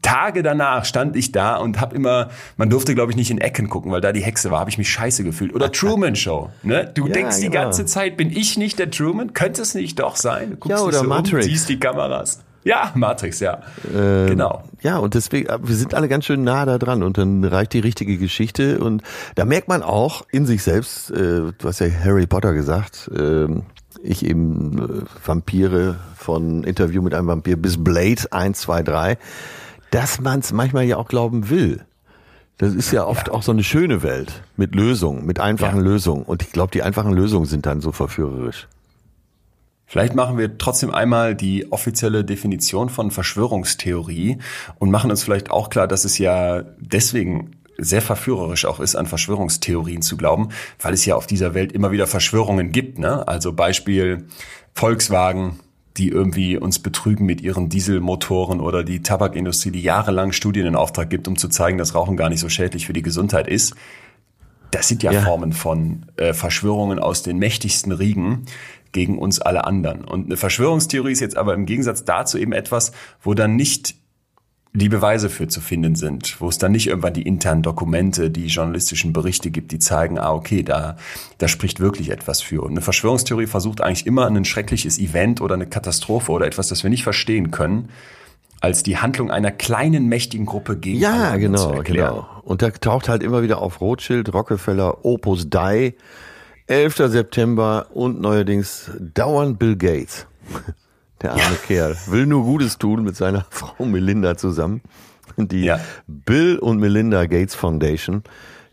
Speaker 1: Tage danach stand ich da und habe immer, man durfte glaube ich nicht in Ecken gucken, weil da die Hexe war, habe ich mich scheiße gefühlt. Oder Truman Show, ne? Du denkst die genau. ganze Zeit, bin ich nicht der Truman? Könnte es nicht doch sein? Du
Speaker 2: guckst ja, oder so Matrix.
Speaker 1: Um, siehst die Kameras. Ja, Matrix, ja.
Speaker 2: Ähm, genau. Ja, und deswegen, wir sind alle ganz schön nah da dran und dann reicht die richtige Geschichte und da merkt man auch in sich selbst, äh, du hast ja Harry Potter gesagt, äh, ich eben äh, Vampire von Interview mit einem Vampir bis Blade 1, 2, 3, dass man es manchmal ja auch glauben will. Das ist ja oft ja. auch so eine schöne Welt mit Lösungen, mit einfachen ja. Lösungen. Und ich glaube, die einfachen Lösungen sind dann so verführerisch.
Speaker 1: Vielleicht machen wir trotzdem einmal die offizielle Definition von Verschwörungstheorie und machen uns vielleicht auch klar, dass es ja deswegen sehr verführerisch auch ist, an Verschwörungstheorien zu glauben, weil es ja auf dieser Welt immer wieder Verschwörungen gibt. Ne? Also Beispiel Volkswagen, die irgendwie uns betrügen mit ihren Dieselmotoren oder die Tabakindustrie, die jahrelang Studien in Auftrag gibt, um zu zeigen, dass Rauchen gar nicht so schädlich für die Gesundheit ist. Das sind ja, ja. Formen von äh, Verschwörungen aus den mächtigsten Riegen gegen uns alle anderen. Und eine Verschwörungstheorie ist jetzt aber im Gegensatz dazu eben etwas, wo dann nicht die Beweise für zu finden sind, wo es dann nicht irgendwann die internen Dokumente, die journalistischen Berichte gibt, die zeigen, ah, okay, da, da spricht wirklich etwas für. Und eine Verschwörungstheorie versucht eigentlich immer ein schreckliches Event oder eine Katastrophe oder etwas, das wir nicht verstehen können, als die Handlung einer kleinen, mächtigen Gruppe gegen
Speaker 2: Ja, genau, genau. Und da taucht halt immer wieder auf Rothschild, Rockefeller, Opus Dei, 11. September und neuerdings dauernd Bill Gates. Der arme ja. Kerl will nur Gutes tun mit seiner Frau Melinda zusammen. Die ja. Bill und Melinda Gates Foundation,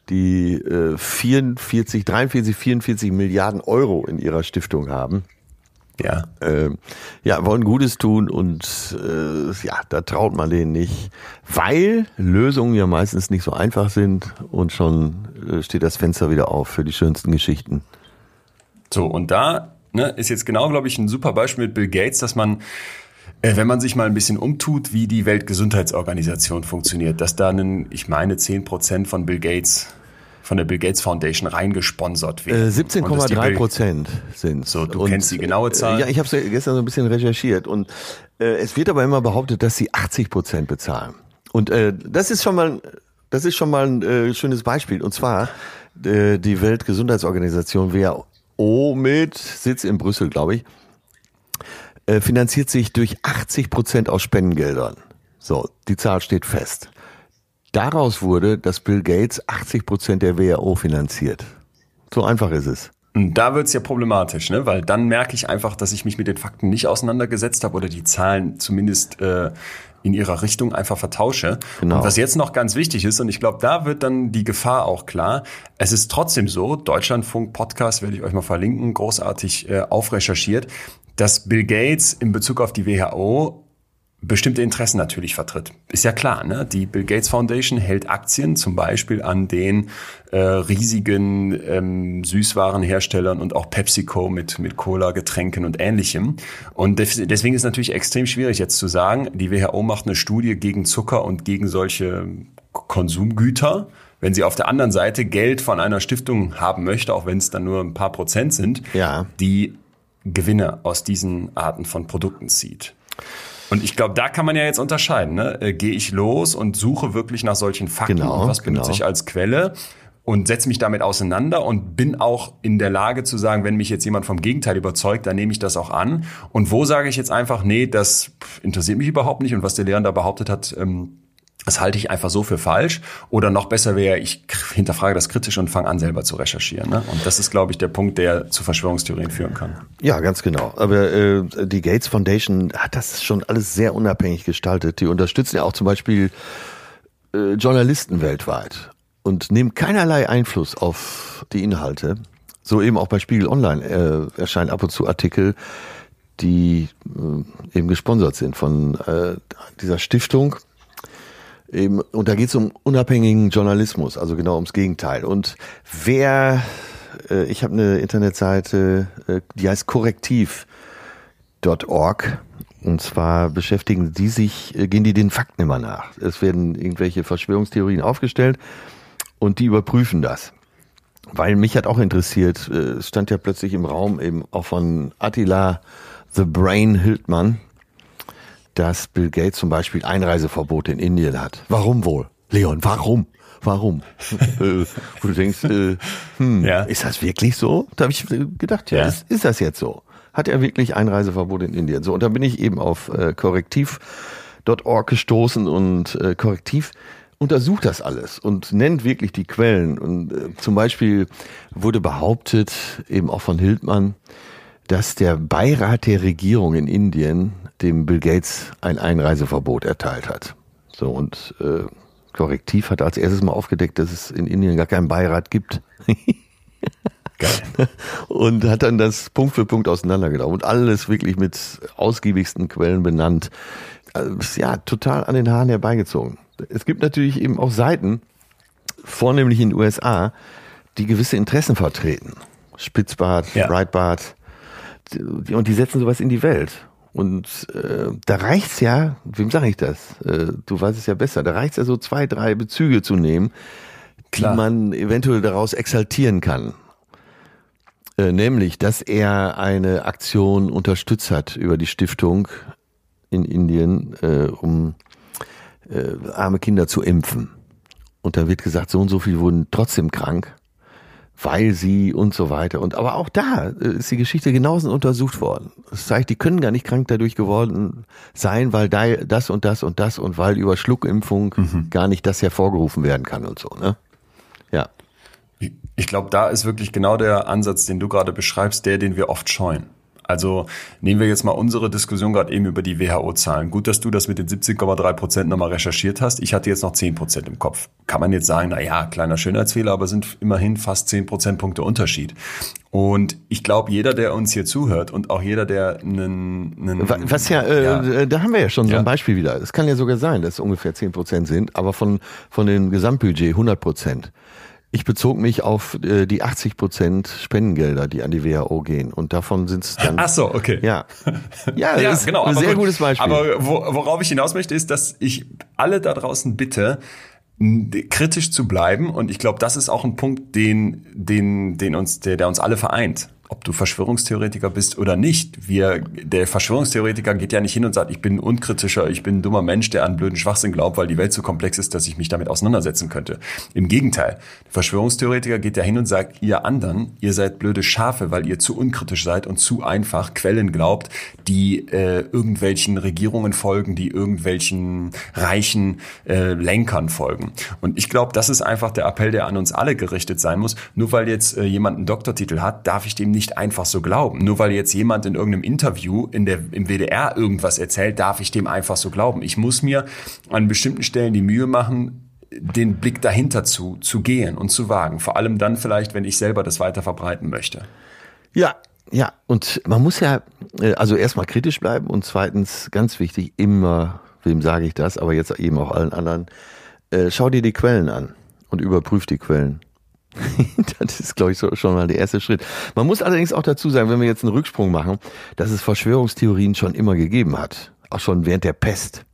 Speaker 2: die äh, 44, 43, 44 Milliarden Euro in ihrer Stiftung haben. Ja. Äh, ja, wollen Gutes tun und äh, ja, da traut man denen nicht, weil Lösungen ja meistens nicht so einfach sind und schon äh, steht das Fenster wieder auf für die schönsten Geschichten.
Speaker 1: So, und da ne, ist jetzt genau, glaube ich, ein super Beispiel mit Bill Gates, dass man äh, wenn man sich mal ein bisschen umtut, wie die Weltgesundheitsorganisation funktioniert, dass da einen, ich meine, zehn Prozent von Bill Gates von der Bill Gates Foundation reingesponsert werden.
Speaker 2: Äh, 17,3 Prozent sind
Speaker 1: So, du und, kennst die genaue Zahl.
Speaker 2: Ja, ich habe es gestern so ein bisschen recherchiert und äh, es wird aber immer behauptet, dass sie 80 Prozent bezahlen. Und äh, das ist schon mal, das ist schon mal ein äh, schönes Beispiel. Und zwar äh, die Weltgesundheitsorganisation WHO WHO mit Sitz in Brüssel, glaube ich, äh, finanziert sich durch 80 Prozent aus Spendengeldern. So, die Zahl steht fest. Daraus wurde, dass Bill Gates 80 Prozent der WHO finanziert. So einfach ist es.
Speaker 1: Und da wird's ja problematisch, ne? weil dann merke ich einfach, dass ich mich mit den Fakten nicht auseinandergesetzt habe oder die Zahlen zumindest äh, in ihrer Richtung einfach vertausche. Genau. Und was jetzt noch ganz wichtig ist, und ich glaube, da wird dann die Gefahr auch klar, es ist trotzdem so, Deutschlandfunk Podcast werde ich euch mal verlinken, großartig äh, aufrecherchiert, dass Bill Gates in Bezug auf die WHO bestimmte Interessen natürlich vertritt. Ist ja klar, ne? Die Bill Gates Foundation hält Aktien zum Beispiel an den äh, riesigen ähm, Süßwarenherstellern und auch PepsiCo mit, mit Cola, Getränken und ähnlichem. Und deswegen ist es natürlich extrem schwierig jetzt zu sagen, die WHO macht eine Studie gegen Zucker und gegen solche Konsumgüter. Wenn sie auf der anderen Seite Geld von einer Stiftung haben möchte, auch wenn es dann nur ein paar Prozent sind, ja. die Gewinne aus diesen Arten von Produkten zieht. Und ich glaube, da kann man ja jetzt unterscheiden. Ne? Äh, Gehe ich los und suche wirklich nach solchen Fakten genau, und was benutze genau. ich als Quelle und setze mich damit auseinander und bin auch in der Lage zu sagen, wenn mich jetzt jemand vom Gegenteil überzeugt, dann nehme ich das auch an. Und wo sage ich jetzt einfach, nee, das interessiert mich überhaupt nicht und was der Lehrer da behauptet hat, ähm, das halte ich einfach so für falsch. Oder noch besser wäre, ich hinterfrage das kritisch und fange an, selber zu recherchieren. Ne? Und das ist, glaube ich, der Punkt, der zu Verschwörungstheorien führen kann.
Speaker 2: Ja, ganz genau. Aber äh, die Gates Foundation hat das schon alles sehr unabhängig gestaltet. Die unterstützen ja auch zum Beispiel äh, Journalisten weltweit und nehmen keinerlei Einfluss auf die Inhalte. So eben auch bei Spiegel Online äh, erscheinen ab und zu Artikel, die äh, eben gesponsert sind von äh, dieser Stiftung Eben, und da geht es um unabhängigen Journalismus, also genau ums Gegenteil. Und wer, äh, ich habe eine Internetseite, äh, die heißt korrektiv.org. Und zwar beschäftigen die sich, äh, gehen die den Fakten immer nach. Es werden irgendwelche Verschwörungstheorien aufgestellt und die überprüfen das. Weil mich hat auch interessiert, äh, es stand ja plötzlich im Raum eben auch von Attila The Brain Hildmann, dass Bill Gates zum Beispiel Einreiseverbot in Indien hat. Warum wohl? Leon, warum? Warum? Äh, wo du denkst, äh, hm, ja. ist das wirklich so? Da habe ich gedacht, ja, ja. Ist, ist, das jetzt so? Hat er wirklich Einreiseverbot in Indien? So, und da bin ich eben auf äh, korrektiv.org gestoßen und äh, korrektiv untersucht das alles und nennt wirklich die Quellen. Und äh, zum Beispiel wurde behauptet, eben auch von Hildmann, dass der Beirat der Regierung in Indien dem Bill Gates ein Einreiseverbot erteilt hat. So und äh, Korrektiv hat als erstes mal aufgedeckt, dass es in Indien gar keinen Beirat gibt. Geil. Und hat dann das Punkt für Punkt auseinandergenommen und alles wirklich mit ausgiebigsten Quellen benannt. Also, ja, total an den Haaren herbeigezogen. Es gibt natürlich eben auch Seiten, vornehmlich in den USA, die gewisse Interessen vertreten. Spitzbart, ja. Breitbart. Und die setzen sowas in die Welt. Und äh, da reicht's ja, wem sage ich das? Äh, du weißt es ja besser, da reicht's ja so zwei, drei Bezüge zu nehmen, Klar. die man eventuell daraus exaltieren kann. Äh, nämlich, dass er eine Aktion unterstützt hat über die Stiftung in Indien, äh, um äh, arme Kinder zu impfen. Und dann wird gesagt, so und so viel wurden trotzdem krank weil sie und so weiter. Und aber auch da äh, ist die Geschichte genauso untersucht worden. Das zeigt, die können gar nicht krank dadurch geworden sein, weil da das und das und das und weil über Schluckimpfung mhm. gar nicht das hervorgerufen werden kann und so, ne? Ja.
Speaker 1: Ich glaube, da ist wirklich genau der Ansatz, den du gerade beschreibst, der, den wir oft scheuen. Also nehmen wir jetzt mal unsere Diskussion gerade eben über die WHO-Zahlen. Gut, dass du das mit den 17,3 Prozent nochmal recherchiert hast. Ich hatte jetzt noch 10 Prozent im Kopf. Kann man jetzt sagen, na ja, kleiner Schönheitsfehler, aber sind immerhin fast 10 Prozentpunkte Unterschied. Und ich glaube, jeder, der uns hier zuhört und auch jeder, der einen, einen
Speaker 2: was ja, äh, ja, da haben wir ja schon so ein Beispiel wieder. Es kann ja sogar sein, dass es ungefähr 10 Prozent sind, aber von von dem Gesamtbudget 100 Prozent. Ich bezog mich auf äh, die 80 Prozent Spendengelder, die an die WHO gehen. Und davon sind es dann.
Speaker 1: Ach so, okay.
Speaker 2: Ja, ja, ja ist genau, ein sehr gut, gutes Beispiel.
Speaker 1: Aber worauf ich hinaus möchte, ist, dass ich alle da draußen bitte, kritisch zu bleiben. Und ich glaube, das ist auch ein Punkt, den, den, den uns, der, der uns alle vereint ob du Verschwörungstheoretiker bist oder nicht. Wir, der Verschwörungstheoretiker geht ja nicht hin und sagt, ich bin ein unkritischer, ich bin ein dummer Mensch, der an blöden Schwachsinn glaubt, weil die Welt so komplex ist, dass ich mich damit auseinandersetzen könnte. Im Gegenteil. Der Verschwörungstheoretiker geht ja hin und sagt, ihr anderen, ihr seid blöde Schafe, weil ihr zu unkritisch seid und zu einfach Quellen glaubt, die äh, irgendwelchen Regierungen folgen, die irgendwelchen reichen äh, Lenkern folgen. Und ich glaube, das ist einfach der Appell, der an uns alle gerichtet sein muss. Nur weil jetzt äh, jemand einen Doktortitel hat, darf ich dem nicht nicht einfach so glauben. Nur weil jetzt jemand in irgendeinem Interview in der, im WDR irgendwas erzählt, darf ich dem einfach so glauben. Ich muss mir an bestimmten Stellen die Mühe machen, den Blick dahinter zu, zu gehen und zu wagen. Vor allem dann vielleicht, wenn ich selber das weiter verbreiten möchte.
Speaker 2: Ja, ja, und man muss ja, äh, also erstmal kritisch bleiben und zweitens, ganz wichtig, immer, wem sage ich das, aber jetzt eben auch allen anderen, äh, schau dir die Quellen an und überprüf die Quellen. das ist, glaube ich, schon mal der erste Schritt. Man muss allerdings auch dazu sagen, wenn wir jetzt einen Rücksprung machen, dass es Verschwörungstheorien schon immer gegeben hat. Auch schon während der Pest.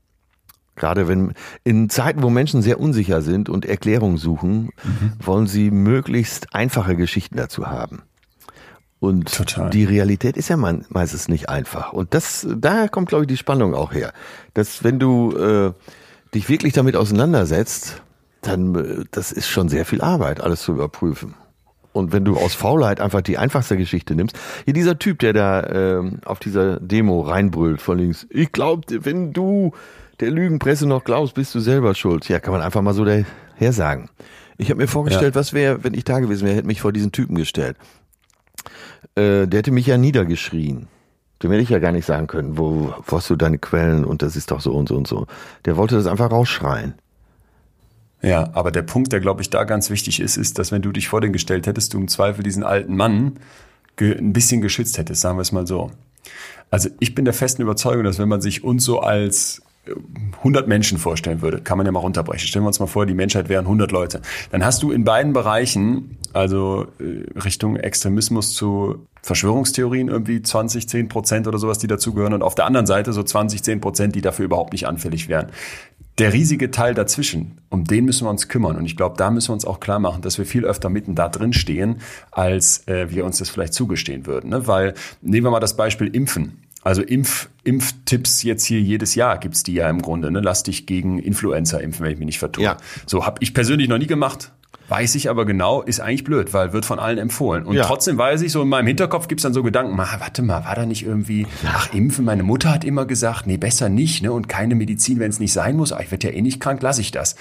Speaker 2: Gerade wenn in Zeiten, wo Menschen sehr unsicher sind und Erklärungen suchen, mhm. wollen sie möglichst einfache Geschichten dazu haben. Und Total. die Realität ist ja meistens nicht einfach. Und das, daher kommt, glaube ich, die Spannung auch her. Dass wenn du äh, dich wirklich damit auseinandersetzt, dann äh, das ist schon sehr viel Arbeit, alles zu überprüfen. Und wenn du aus Faulheit einfach die einfachste Geschichte nimmst, hier dieser Typ, der da äh, auf dieser Demo reinbrüllt von links, ich glaub, wenn du der Lügenpresse noch glaubst, bist du selber schuld. Ja, kann man einfach mal so daher sagen. Ich habe mir vorgestellt, ja. was wäre, wenn ich da gewesen wäre, hätte mich vor diesen Typen gestellt. Äh, der hätte mich ja niedergeschrien. Dem hätte ich ja gar nicht sagen können, wo, wo hast du deine Quellen und das ist doch so und so und so. Der wollte das einfach rausschreien.
Speaker 1: Ja, aber der Punkt, der glaube ich da ganz wichtig ist, ist, dass wenn du dich vor den gestellt hättest, du im Zweifel diesen alten Mann ein bisschen geschützt hättest, sagen wir es mal so. Also ich bin der festen Überzeugung, dass wenn man sich uns so als 100 äh, Menschen vorstellen würde, kann man ja mal runterbrechen. Stellen wir uns mal vor, die Menschheit wären 100 Leute. Dann hast du in beiden Bereichen, also äh, Richtung Extremismus zu Verschwörungstheorien irgendwie 20, 10 Prozent oder sowas, die dazugehören und auf der anderen Seite so 20, 10 Prozent, die dafür überhaupt nicht anfällig wären der riesige Teil dazwischen, um den müssen wir uns kümmern. Und ich glaube, da müssen wir uns auch klar machen, dass wir viel öfter mitten da drin stehen, als äh, wir uns das vielleicht zugestehen würden. Ne? Weil, nehmen wir mal das Beispiel Impfen. Also Impf, Impftipps jetzt hier jedes Jahr gibt's die ja im Grunde. Ne? Lass dich gegen Influenza impfen, wenn ich mich nicht vertue. Ja. So habe ich persönlich noch nie gemacht. Weiß ich aber genau, ist eigentlich blöd, weil wird von allen empfohlen. Und
Speaker 2: Ja.
Speaker 1: trotzdem weiß ich, so in meinem Hinterkopf gibt's dann so Gedanken, ma, warte mal, war da nicht irgendwie, ach, impfen, meine Mutter hat immer gesagt, nee, besser nicht, ne? Und keine Medizin, wenn es nicht sein muss, ah, ich werde ja eh nicht krank, lasse ich das.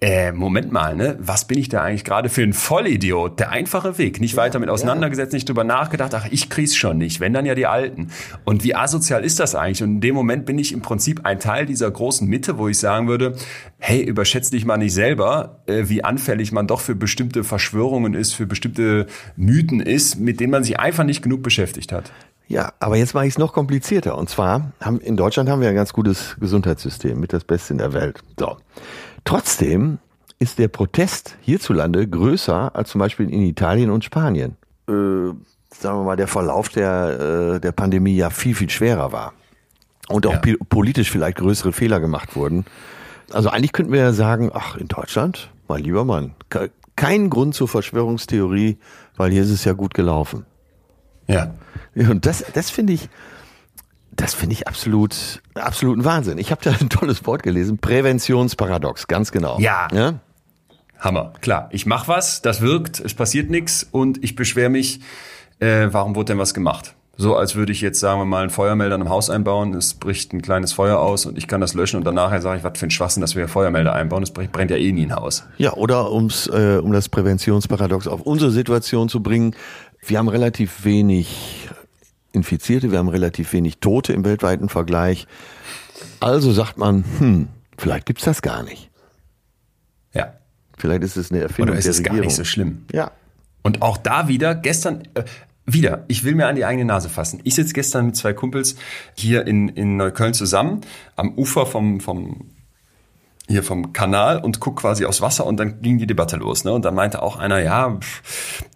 Speaker 1: Äh, Moment mal, ne? Was bin ich da eigentlich gerade für ein Vollidiot? Der einfache Weg, nicht weiter mit auseinandergesetzt, nicht drüber nachgedacht, ach, ich krieg's schon nicht, wenn dann ja die Alten. Und wie asozial ist das eigentlich? Und in dem Moment bin ich im Prinzip ein Teil dieser großen Mitte, wo ich sagen würde, hey, überschätze dich mal nicht selber, äh, wie anfällig man doch für bestimmte Verschwörungen ist, für bestimmte Mythen ist, mit denen man sich einfach nicht genug beschäftigt hat.
Speaker 2: Ja, aber jetzt mache ich es noch komplizierter. Und zwar haben in Deutschland haben wir ein ganz gutes Gesundheitssystem, mit das Beste in der Welt. So. Trotzdem ist der Protest hierzulande größer als zum Beispiel in Italien und Spanien. Äh, sagen wir mal, der Verlauf der, äh, der Pandemie ja viel, viel schwerer war. Und auch
Speaker 1: Ja.
Speaker 2: politisch vielleicht größere Fehler gemacht wurden. Also eigentlich könnten wir ja sagen, ach, in Deutschland, mein lieber Mann, kein Grund zur Verschwörungstheorie, weil hier ist es ja gut gelaufen.
Speaker 1: Ja.
Speaker 2: Und das, das finde ich, das finde ich absolut, absoluten Wahnsinn. Ich habe da ein tolles Wort gelesen, Präventionsparadox, ganz genau.
Speaker 1: Ja.
Speaker 2: ja?
Speaker 1: Hammer. Klar, ich mach was, das wirkt, es passiert nichts und ich beschwere mich, äh, warum wurde denn was gemacht? So als würde ich jetzt, sagen wir mal, einen Feuermelder im Haus einbauen, es bricht ein kleines Feuer aus und ich kann das löschen und danach sage ich, was für ein Schwachsinn, dass wir hier Feuermelder einbauen, es brennt ja eh nie ein Haus.
Speaker 2: Ja, oder ums, äh, um das Präventionsparadox auf unsere Situation zu bringen. Wir haben relativ wenig Infizierte, wir haben relativ wenig Tote im weltweiten Vergleich. Also sagt man, hm, vielleicht gibt's das gar nicht.
Speaker 1: Ja.
Speaker 2: Vielleicht ist es eine Erfindung
Speaker 1: Oder ist es gar
Speaker 2: Regierung.
Speaker 1: nicht so schlimm?
Speaker 2: Ja.
Speaker 1: Und auch da wieder, gestern, äh, wieder, ich will mir an die eigene Nase fassen. Ich sitze gestern mit zwei Kumpels hier in, in Neukölln zusammen, am Ufer vom, vom, hier vom Kanal und guck quasi aufs Wasser und dann ging die Debatte los. Ne? Und dann meinte auch einer, ja,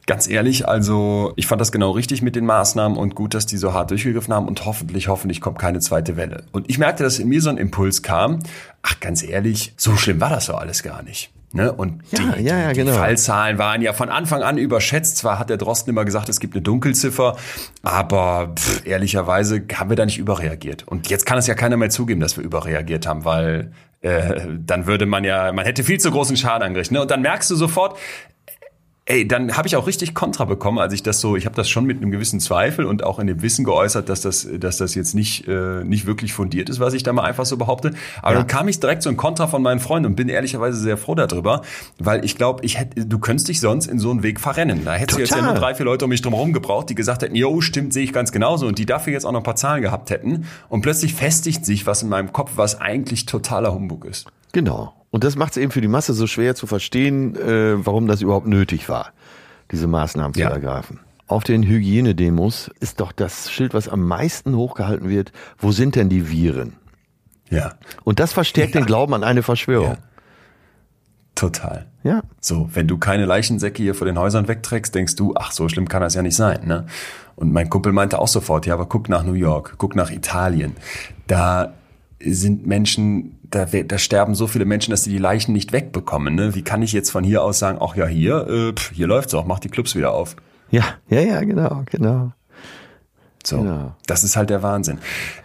Speaker 1: ganz ehrlich, also ich fand das genau richtig mit den Maßnahmen und gut, dass die so hart durchgegriffen haben und hoffentlich, hoffentlich kommt keine zweite Welle. Und ich merkte, dass in mir so ein Impuls kam, ach ganz ehrlich, so schlimm war das doch alles gar nicht. Ne? Und
Speaker 2: Ja,
Speaker 1: die,
Speaker 2: ja, ja,
Speaker 1: die
Speaker 2: genau.
Speaker 1: Fallzahlen waren ja von Anfang an überschätzt. Zwar hat der Drosten immer gesagt, es gibt eine Dunkelziffer, aber pff, ehrlicherweise haben wir da nicht überreagiert. Und jetzt kann es ja keiner mehr zugeben, dass wir überreagiert haben, weil äh, dann würde man ja, man hätte viel zu großen Schaden angerichtet. Ne? Und dann merkst du sofort, Ey, dann habe ich auch richtig Kontra bekommen, als ich das so, ich habe das schon mit einem gewissen Zweifel und auch in dem Wissen geäußert, dass das, dass das jetzt nicht, äh, nicht wirklich fundiert ist, was ich da mal einfach so behaupte. Aber
Speaker 2: Ja.
Speaker 1: dann kam ich direkt so ein Kontra von meinen Freunden und bin ehrlicherweise sehr froh darüber, weil ich glaube, ich hätte, du könntest dich sonst in so einen Weg verrennen. Da hättest du jetzt ja nur drei, vier Leute um mich drumherum gebraucht, die gesagt hätten, jo, stimmt, sehe ich ganz genauso und die dafür jetzt auch noch ein paar Zahlen gehabt hätten. Und plötzlich festigt sich was in meinem Kopf, was eigentlich totaler Humbug ist.
Speaker 2: Genau. Und das macht es eben für die Masse so schwer zu verstehen, äh, warum das überhaupt nötig war, diese Maßnahmen zu
Speaker 1: Ja.
Speaker 2: ergreifen. Auf den Hygienedemos ist doch das Schild, was am meisten hochgehalten wird, wo sind denn die Viren?
Speaker 1: Ja,
Speaker 2: Und das verstärkt den Glauben an eine Verschwörung.
Speaker 1: Ja. total.
Speaker 2: Ja.
Speaker 1: So, wenn du keine Leichensäcke hier vor den Häusern wegträgst, denkst du, ach, so schlimm kann das ja nicht sein, ne? Und mein Kumpel meinte auch sofort, ja, aber guck nach New York, guck nach Italien. Da sind Menschen, da, da sterben so viele Menschen, dass sie die Leichen nicht wegbekommen, ne? Wie kann ich jetzt von hier aus sagen, ach ja, hier, äh, pf, hier läuft's auch, mach die Clubs wieder auf.
Speaker 2: Ja, ja, ja, genau, genau.
Speaker 1: So,
Speaker 2: Genau.
Speaker 1: das ist halt der Wahnsinn.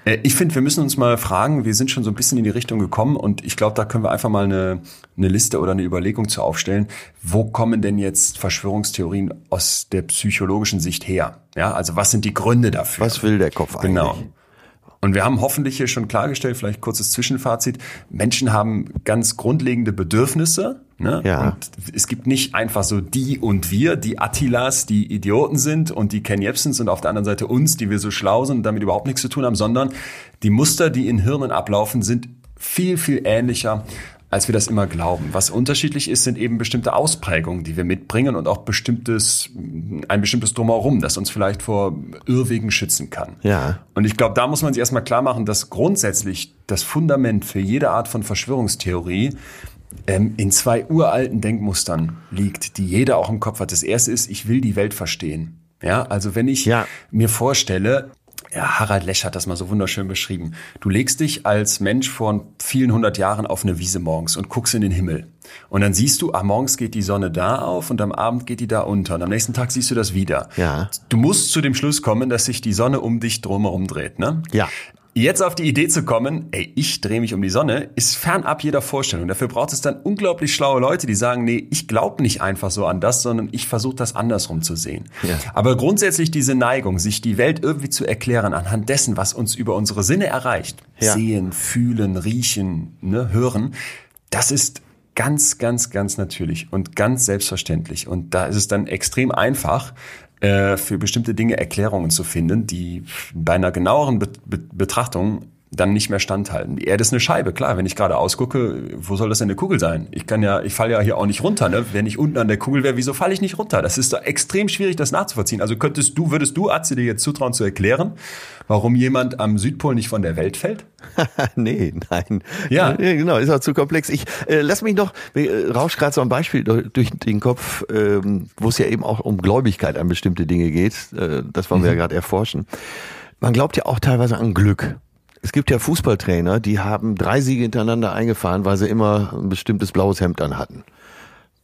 Speaker 1: Äh, ich finde, wir müssen uns mal fragen, wir sind schon so ein bisschen in die Richtung gekommen und ich glaube, da können wir einfach mal eine, eine Liste oder eine Überlegung zu aufstellen. Wo kommen denn jetzt Verschwörungstheorien aus der psychologischen Sicht her? Ja, also was sind die Gründe dafür?
Speaker 2: Was will der Kopf eigentlich?
Speaker 1: Genau. Und wir haben hoffentlich hier schon klargestellt, vielleicht kurzes Zwischenfazit. Menschen haben ganz grundlegende Bedürfnisse. Ne?
Speaker 2: Ja.
Speaker 1: Und es gibt nicht einfach so die und wir, die Attilas, die Idioten sind und die Ken Jebsens und auf der anderen Seite uns, die wir so schlau sind und damit überhaupt nichts zu tun haben, sondern die Muster, die in Hirnen ablaufen, sind viel, viel ähnlicher als wir das immer glauben. Was unterschiedlich ist, sind eben bestimmte Ausprägungen, die wir mitbringen und auch bestimmtes, ein bestimmtes Drumherum, das uns vielleicht vor Irrwegen schützen kann.
Speaker 2: Ja.
Speaker 1: Und ich glaube, da muss man sich erstmal klar machen, dass grundsätzlich das Fundament für jede Art von Verschwörungstheorie ähm, in zwei uralten Denkmustern liegt, die jeder auch im Kopf hat. Das erste ist, ich will die Welt verstehen. Ja, also wenn ich
Speaker 2: Ja.
Speaker 1: mir vorstelle, ja, Harald Lesch hat das mal so wunderschön beschrieben. Du legst dich als Mensch vor vielen hundert Jahren auf eine Wiese morgens und guckst in den Himmel. Und dann siehst du, ah, morgens geht die Sonne da auf und am Abend geht die da unter. Und am nächsten Tag siehst du das wieder.
Speaker 2: Ja.
Speaker 1: Du musst zu dem Schluss kommen, dass sich die Sonne um dich drumherum dreht, ne?
Speaker 2: Ja.
Speaker 1: Jetzt auf die Idee zu kommen, ey, ich drehe mich um die Sonne, ist fernab jeder Vorstellung. Dafür braucht es dann unglaublich schlaue Leute, die sagen, nee, ich glaube nicht einfach so an das, sondern ich versuche das andersrum zu sehen. Ja. Aber grundsätzlich diese Neigung, sich die Welt irgendwie zu erklären anhand dessen, was uns über unsere Sinne erreicht, ja. sehen, fühlen, riechen, ne, hören, das ist ganz, ganz, ganz natürlich und ganz selbstverständlich. Und da ist es dann extrem einfach, äh, für bestimmte Dinge Erklärungen zu finden, die bei einer genaueren Be Be Betrachtung dann nicht mehr standhalten. Die Erde ist eine Scheibe, klar. Wenn ich gerade ausgucke, wo soll das denn eine Kugel sein? Ich kann ja, ich falle ja hier auch nicht runter. Ne? Wenn ich unten an der Kugel wäre, wieso falle ich nicht runter? Das ist doch extrem schwierig, das nachzuvollziehen. Also könntest du, würdest du, Atze, dir jetzt zutrauen zu erklären, warum jemand am Südpol nicht von der Welt fällt?
Speaker 2: nee, nein. Ja. ja. Genau, ist auch zu komplex. Ich äh, lass mich noch, äh, rausch gerade so ein Beispiel durch den Kopf, ähm, wo es ja eben auch um Gläubigkeit an bestimmte Dinge geht. Äh, das wollen mhm. wir ja gerade erforschen. Man glaubt ja auch teilweise an Glück. Es gibt ja Fußballtrainer, die haben drei Siege hintereinander eingefahren, weil sie immer ein bestimmtes blaues Hemd an hatten.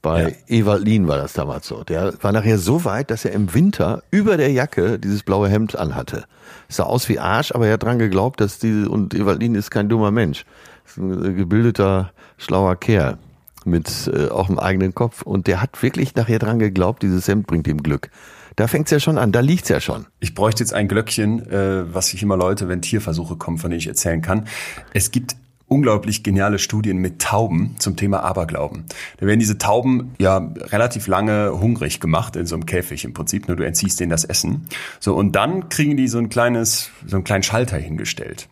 Speaker 2: Bei ja. Ewald Lien war das damals so. Der war nachher so weit, dass er im Winter über der Jacke dieses blaue Hemd anhatte. Sah aus wie Arsch, aber er hat dran geglaubt, dass diese, und Ewald Lien ist kein dummer Mensch. Ist ein gebildeter, schlauer Kerl mit äh, auch einem eigenen Kopf. Und der hat wirklich nachher dran geglaubt, dieses Hemd bringt ihm Glück. Da fängt's ja schon an, da liegt's ja schon.
Speaker 1: Ich bräuchte jetzt ein Glöckchen, äh, was ich immer Leute, wenn Tierversuche kommen, von denen ich erzählen kann. Es gibt unglaublich geniale Studien mit Tauben zum Thema Aberglauben. Da werden diese Tauben ja relativ lange hungrig gemacht in so einem Käfig im Prinzip, nur du entziehst denen das Essen. So und dann kriegen die so ein kleines so einen kleinen Schalter hingestellt.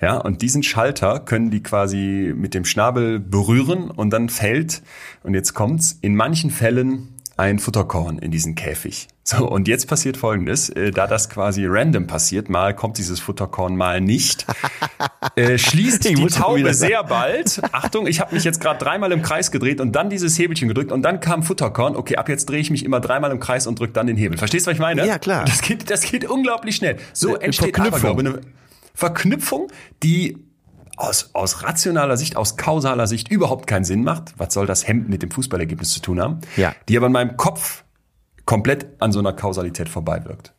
Speaker 1: Ja, und diesen Schalter können die quasi mit dem Schnabel berühren und dann fällt und jetzt kommt's in manchen Fällen ein Futterkorn in diesen Käfig. So, und jetzt passiert Folgendes, äh, da das quasi random passiert, mal kommt dieses Futterkorn, mal nicht, äh, schließt ich die Taube sehr bald, Achtung, ich habe mich jetzt gerade dreimal im Kreis gedreht und dann dieses Hebelchen gedrückt und dann kam Futterkorn, okay, ab jetzt drehe ich mich immer dreimal im Kreis und drücke dann den Hebel. Verstehst du, was ich meine?
Speaker 2: Ja, klar.
Speaker 1: Das geht, das geht unglaublich schnell. So entsteht Aberglaube, eine Verknüpfung, die aus, aus rationaler Sicht, aus kausaler Sicht überhaupt keinen Sinn macht. Was soll das Hemd mit dem Fußballergebnis zu tun haben?
Speaker 2: Ja.
Speaker 1: Die aber in meinem Kopf komplett an so einer Kausalität vorbeiwirkt.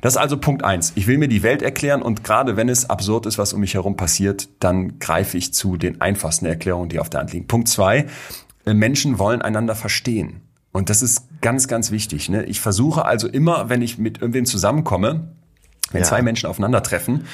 Speaker 1: Das ist also Punkt eins. Ich will mir die Welt erklären und gerade wenn es absurd ist, was um mich herum passiert, dann greife ich zu den einfachsten Erklärungen, die auf der Hand liegen. Punkt zwei. Äh, Menschen wollen einander verstehen. Und das ist ganz, ganz wichtig. Ne? Ich versuche also immer, wenn ich mit irgendwem zusammenkomme, wenn ja. zwei Menschen aufeinandertreffen,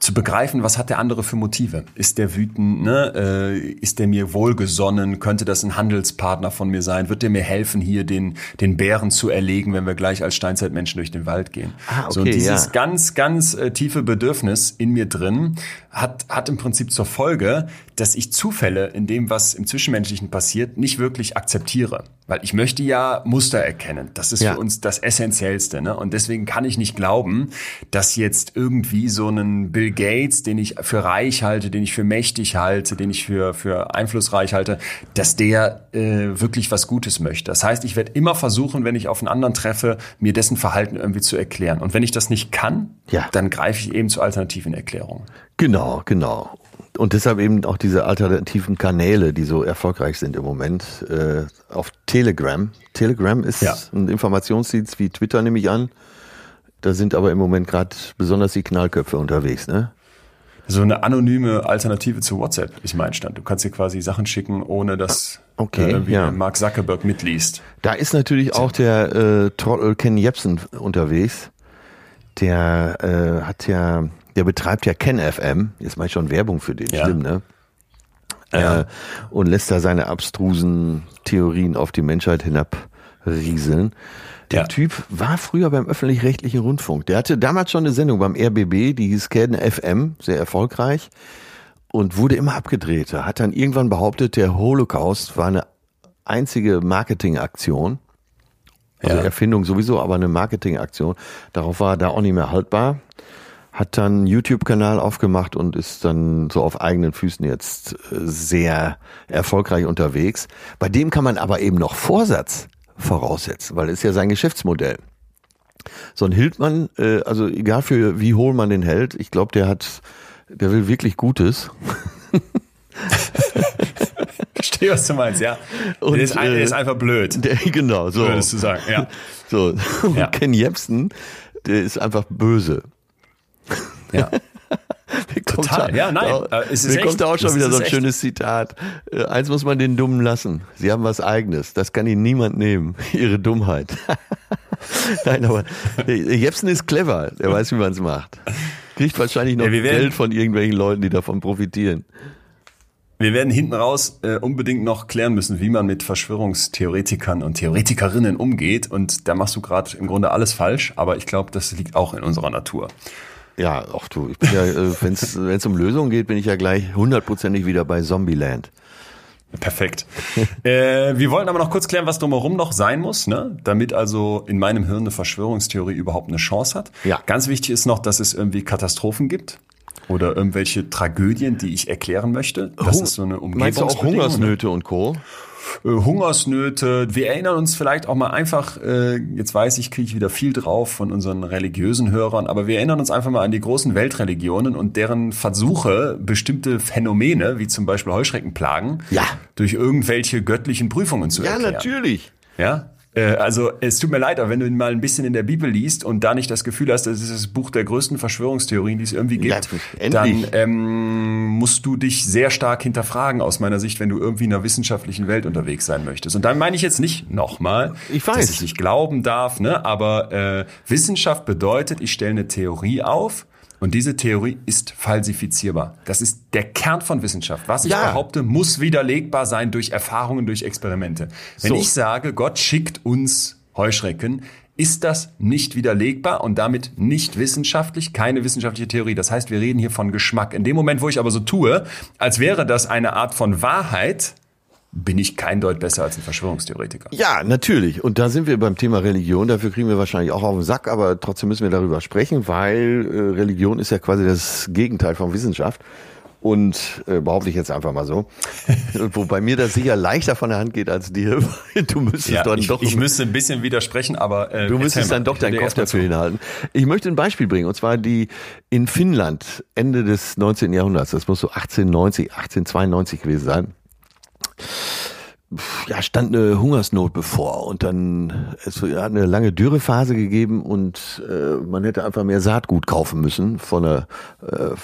Speaker 1: zu begreifen, was hat der andere für Motive? Ist der wütend? Ne? Äh, ist der mir wohlgesonnen? Könnte das ein Handelspartner von mir sein? Wird der mir helfen, hier den, den Bären zu erlegen, wenn wir gleich als Steinzeitmenschen durch den Wald gehen? Ah, okay, so dieses ja. ganz, ganz äh, tiefe Bedürfnis in mir drin hat, hat im Prinzip zur Folge, dass ich Zufälle in dem, was im Zwischenmenschlichen passiert, nicht wirklich akzeptiere. Weil ich möchte ja Muster erkennen. Das ist ja. für uns das Essentiellste. Ne? Und deswegen kann ich nicht glauben, dass jetzt irgendwie so einen Bill Gates, den ich für reich halte, den ich für mächtig halte, den ich für, für einflussreich halte, dass der äh, wirklich was Gutes möchte. Das heißt, ich werde immer versuchen, wenn ich auf einen anderen treffe, mir dessen Verhalten irgendwie zu erklären. Und wenn ich das nicht kann, ja. dann greife ich eben zu alternativen Erklärungen.
Speaker 2: Genau, genau. Und deshalb eben auch diese alternativen Kanäle, die so erfolgreich sind im Moment, äh, auf Telegram. Telegram ist ja. ein Informationsdienst wie Twitter, nehme ich an. Da sind aber im Moment gerade besonders die Knallköpfe unterwegs, ne?
Speaker 1: So eine anonyme Alternative zu WhatsApp ist mein Stand. Du kannst dir quasi Sachen schicken, ohne dass
Speaker 2: okay, äh,
Speaker 1: ja. Mark Zuckerberg mitliest.
Speaker 2: Da ist natürlich auch der äh, Trottel Ken Jebsen unterwegs. Der äh, hat ja der betreibt ja KenFM, jetzt mache ich schon Werbung für den, ja. schlimm, ne? Ja. Äh, und lässt da seine abstrusen Theorien auf die Menschheit hinabrieseln. Der ja. Typ war früher beim öffentlich-rechtlichen Rundfunk. Der hatte damals schon eine Sendung beim RBB, die hieß Ken FM, sehr erfolgreich und wurde immer abgedrehter. Hat dann irgendwann behauptet, der Holocaust war eine einzige Marketingaktion. Also ja. Erfindung sowieso, aber eine Marketingaktion. Darauf war er da auch nicht mehr haltbar hat dann einen YouTube-Kanal aufgemacht und ist dann so auf eigenen Füßen jetzt äh, sehr erfolgreich unterwegs. Bei dem kann man aber eben noch Vorsatz voraussetzen, weil es ist ja sein Geschäftsmodell. So ein Hildmann, äh, also egal für wie hohl man den hält, ich glaube, der hat, der will wirklich Gutes.
Speaker 1: Verstehe, was du meinst, ja. Und, der, ist, ein, der ist äh, einfach blöd.
Speaker 2: Der, genau, so.
Speaker 1: Würdest du sagen, ja.
Speaker 2: So, und ja. Ken Jebsen, der ist einfach böse.
Speaker 1: Ja. Total,
Speaker 2: da,
Speaker 1: ja, nein,
Speaker 2: Da,
Speaker 1: äh, es ist
Speaker 2: mir
Speaker 1: echt,
Speaker 2: kommt da auch schon wieder so ein
Speaker 1: echt.
Speaker 2: schönes Zitat. Äh, eins muss man den Dummen lassen. Sie haben was Eigenes. Das kann ihnen niemand nehmen. Ihre Dummheit. nein, aber äh, Jepsen ist clever. Er weiß, wie man es macht. Kriegt wahrscheinlich noch
Speaker 1: Ja,
Speaker 2: Geld von irgendwelchen Leuten, die davon profitieren.
Speaker 1: Wir werden hinten raus äh, unbedingt noch klären müssen, wie man mit Verschwörungstheoretikern und Theoretikerinnen umgeht. Und da machst du gerade im Grunde alles falsch, aber ich glaube, das liegt auch in unserer Natur.
Speaker 2: Ja, ach du, ich bin ja, äh, wenn es um Lösungen geht, bin ich ja gleich hundertprozentig wieder bei Zombieland.
Speaker 1: Perfekt. äh, wir wollten aber noch kurz klären, was drumherum noch sein muss, ne? damit also in meinem Hirn eine Verschwörungstheorie überhaupt eine Chance hat.
Speaker 2: Ja.
Speaker 1: Ganz wichtig ist noch, dass es irgendwie Katastrophen gibt oder irgendwelche Tragödien, die ich erklären möchte. Das
Speaker 2: Hung-
Speaker 1: ist so eine
Speaker 2: Meinst du auch
Speaker 1: ne?
Speaker 2: Hungersnöte und Co.?
Speaker 1: Äh, Hungersnöte. Wir erinnern uns vielleicht auch mal einfach, äh, jetzt weiß ich, kriege ich wieder viel drauf von unseren religiösen Hörern, aber wir erinnern uns einfach mal an die großen Weltreligionen und deren Versuche, bestimmte Phänomene, wie zum Beispiel Heuschreckenplagen,
Speaker 2: Ja.
Speaker 1: durch irgendwelche göttlichen Prüfungen zu
Speaker 2: Ja,
Speaker 1: erklären.
Speaker 2: natürlich.
Speaker 1: Ja. Äh, Also es tut mir leid, aber wenn du mal ein bisschen in der Bibel liest und da nicht das Gefühl hast, das ist das Buch der größten Verschwörungstheorien, die es irgendwie gibt,
Speaker 2: Ja,
Speaker 1: dann ähm, musst du dich sehr stark hinterfragen aus meiner Sicht, wenn du irgendwie in einer wissenschaftlichen Welt unterwegs sein möchtest. Und dann meine ich jetzt nicht nochmal,
Speaker 2: Ich weiß.
Speaker 1: dass ich nicht glauben darf, ne? aber äh, Wissenschaft bedeutet, ich stelle eine Theorie auf und diese Theorie ist falsifizierbar. Das ist der Kern von Wissenschaft. Was ich
Speaker 2: Ja.
Speaker 1: behaupte, muss widerlegbar sein durch Erfahrungen, durch Experimente. Wenn
Speaker 2: So.
Speaker 1: ich sage, Gott schickt uns Heuschrecken, ist das nicht widerlegbar und damit nicht wissenschaftlich, keine wissenschaftliche Theorie. Das heißt, wir reden hier von Geschmack. In dem Moment, wo ich aber so tue, als wäre das eine Art von Wahrheit, bin ich kein Deut besser als ein Verschwörungstheoretiker.
Speaker 2: Ja, natürlich. Und da sind wir beim Thema Religion. Dafür kriegen wir wahrscheinlich auch auf den Sack, aber trotzdem müssen wir darüber sprechen, weil äh, Religion ist ja quasi das Gegenteil von Wissenschaft. Und äh, behaupte ich jetzt einfach mal so. Wobei mir das sicher leichter von der Hand geht als dir. weil Du müsstest
Speaker 1: Ja,
Speaker 2: dann
Speaker 1: ich,
Speaker 2: doch
Speaker 1: ich müsste ein bisschen widersprechen, aber äh,
Speaker 2: Du müsstest dann doch deinen Kopf dafür hinhalten. Ich möchte ein Beispiel bringen, und zwar die in Finnland, Ende des 19. Jahrhunderts, das muss so 1890, 1892 gewesen sein. Ja, stand eine Hungersnot bevor und dann es hat eine lange Dürrephase gegeben und äh, man hätte einfach mehr Saatgut kaufen müssen von der äh,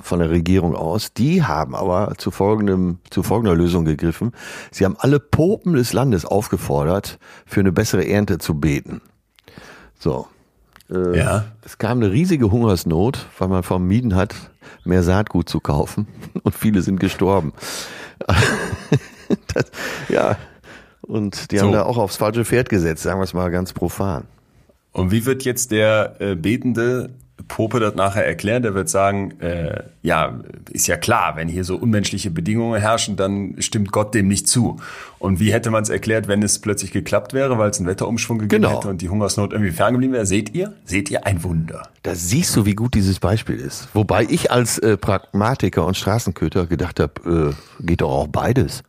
Speaker 2: von der Regierung aus. Die haben aber zu folgendem zu folgender Lösung gegriffen. Sie haben alle Popen des Landes aufgefordert, für eine bessere Ernte zu beten. So. Äh,
Speaker 1: Ja.
Speaker 2: Es kam eine riesige Hungersnot, weil man vermieden hat, mehr Saatgut zu kaufen und viele sind gestorben. das, ja. Und die haben
Speaker 1: So.
Speaker 2: da auch aufs falsche Pferd gesetzt, sagen wir es mal ganz profan.
Speaker 1: Und wie wird jetzt der äh, betende Pope das nachher erklären? Der wird sagen, äh, ja, ist ja klar, wenn hier so unmenschliche Bedingungen herrschen, dann stimmt Gott dem nicht zu. Und wie hätte man es erklärt, wenn es plötzlich geklappt wäre, weil es einen Wetterumschwung gegeben
Speaker 2: Genau.
Speaker 1: hätte und die Hungersnot irgendwie ferngeblieben wäre? Seht ihr? Seht ihr ein Wunder?
Speaker 2: Da siehst du, wie gut dieses Beispiel ist. Wobei ich als äh, Pragmatiker und Straßenköter gedacht habe, äh, geht doch auch beides.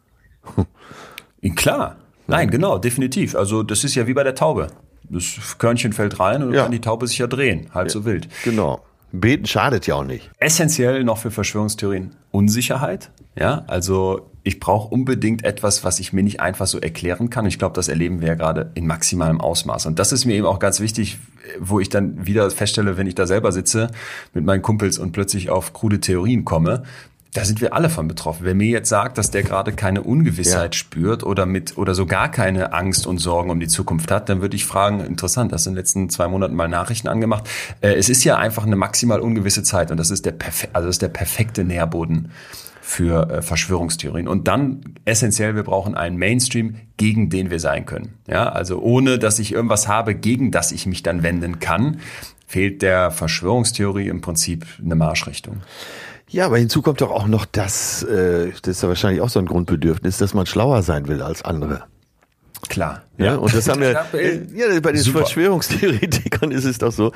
Speaker 1: Klar. Nein, genau, definitiv. Also das ist ja wie bei der Taube. Das Körnchen fällt rein und dann
Speaker 2: Ja.
Speaker 1: kann die Taube sich ja drehen. Halb so wild.
Speaker 2: Genau. Beten schadet ja auch nicht.
Speaker 1: essentiell noch für Verschwörungstheorien Unsicherheit. Ja, also ich brauche unbedingt etwas, was ich mir nicht einfach so erklären kann. Ich glaube, das erleben wir ja gerade in maximalem Ausmaß. Und das ist mir eben auch ganz wichtig, wo ich dann wieder feststelle, wenn ich da selber sitze mit meinen Kumpels und plötzlich auf krude Theorien komme. Da sind wir alle von betroffen. Wer mir jetzt sagt, dass der gerade keine Ungewissheit
Speaker 2: Ja.
Speaker 1: spürt oder mit oder so gar keine Angst und Sorgen um die Zukunft hat, dann würde ich fragen, interessant, hast du in den letzten zwei Monaten mal Nachrichten angemacht? Äh, es ist ja einfach eine maximal ungewisse Zeit und das ist der also das ist der perfekte Nährboden für äh, Verschwörungstheorien. Und dann essentiell, wir brauchen einen Mainstream, gegen den wir sein können. Ja, also ohne, dass ich irgendwas habe, gegen das ich mich dann wenden kann, fehlt der Verschwörungstheorie im Prinzip eine Marschrichtung.
Speaker 2: Ja, aber hinzu kommt doch auch noch das, äh, das ist ja wahrscheinlich auch so ein Grundbedürfnis, dass man schlauer sein will als andere.
Speaker 1: Klar.
Speaker 2: Ja, und das haben wir,
Speaker 1: Ja,
Speaker 2: äh, ja, bei den
Speaker 1: super.
Speaker 2: Verschwörungstheoretikern ist es doch so,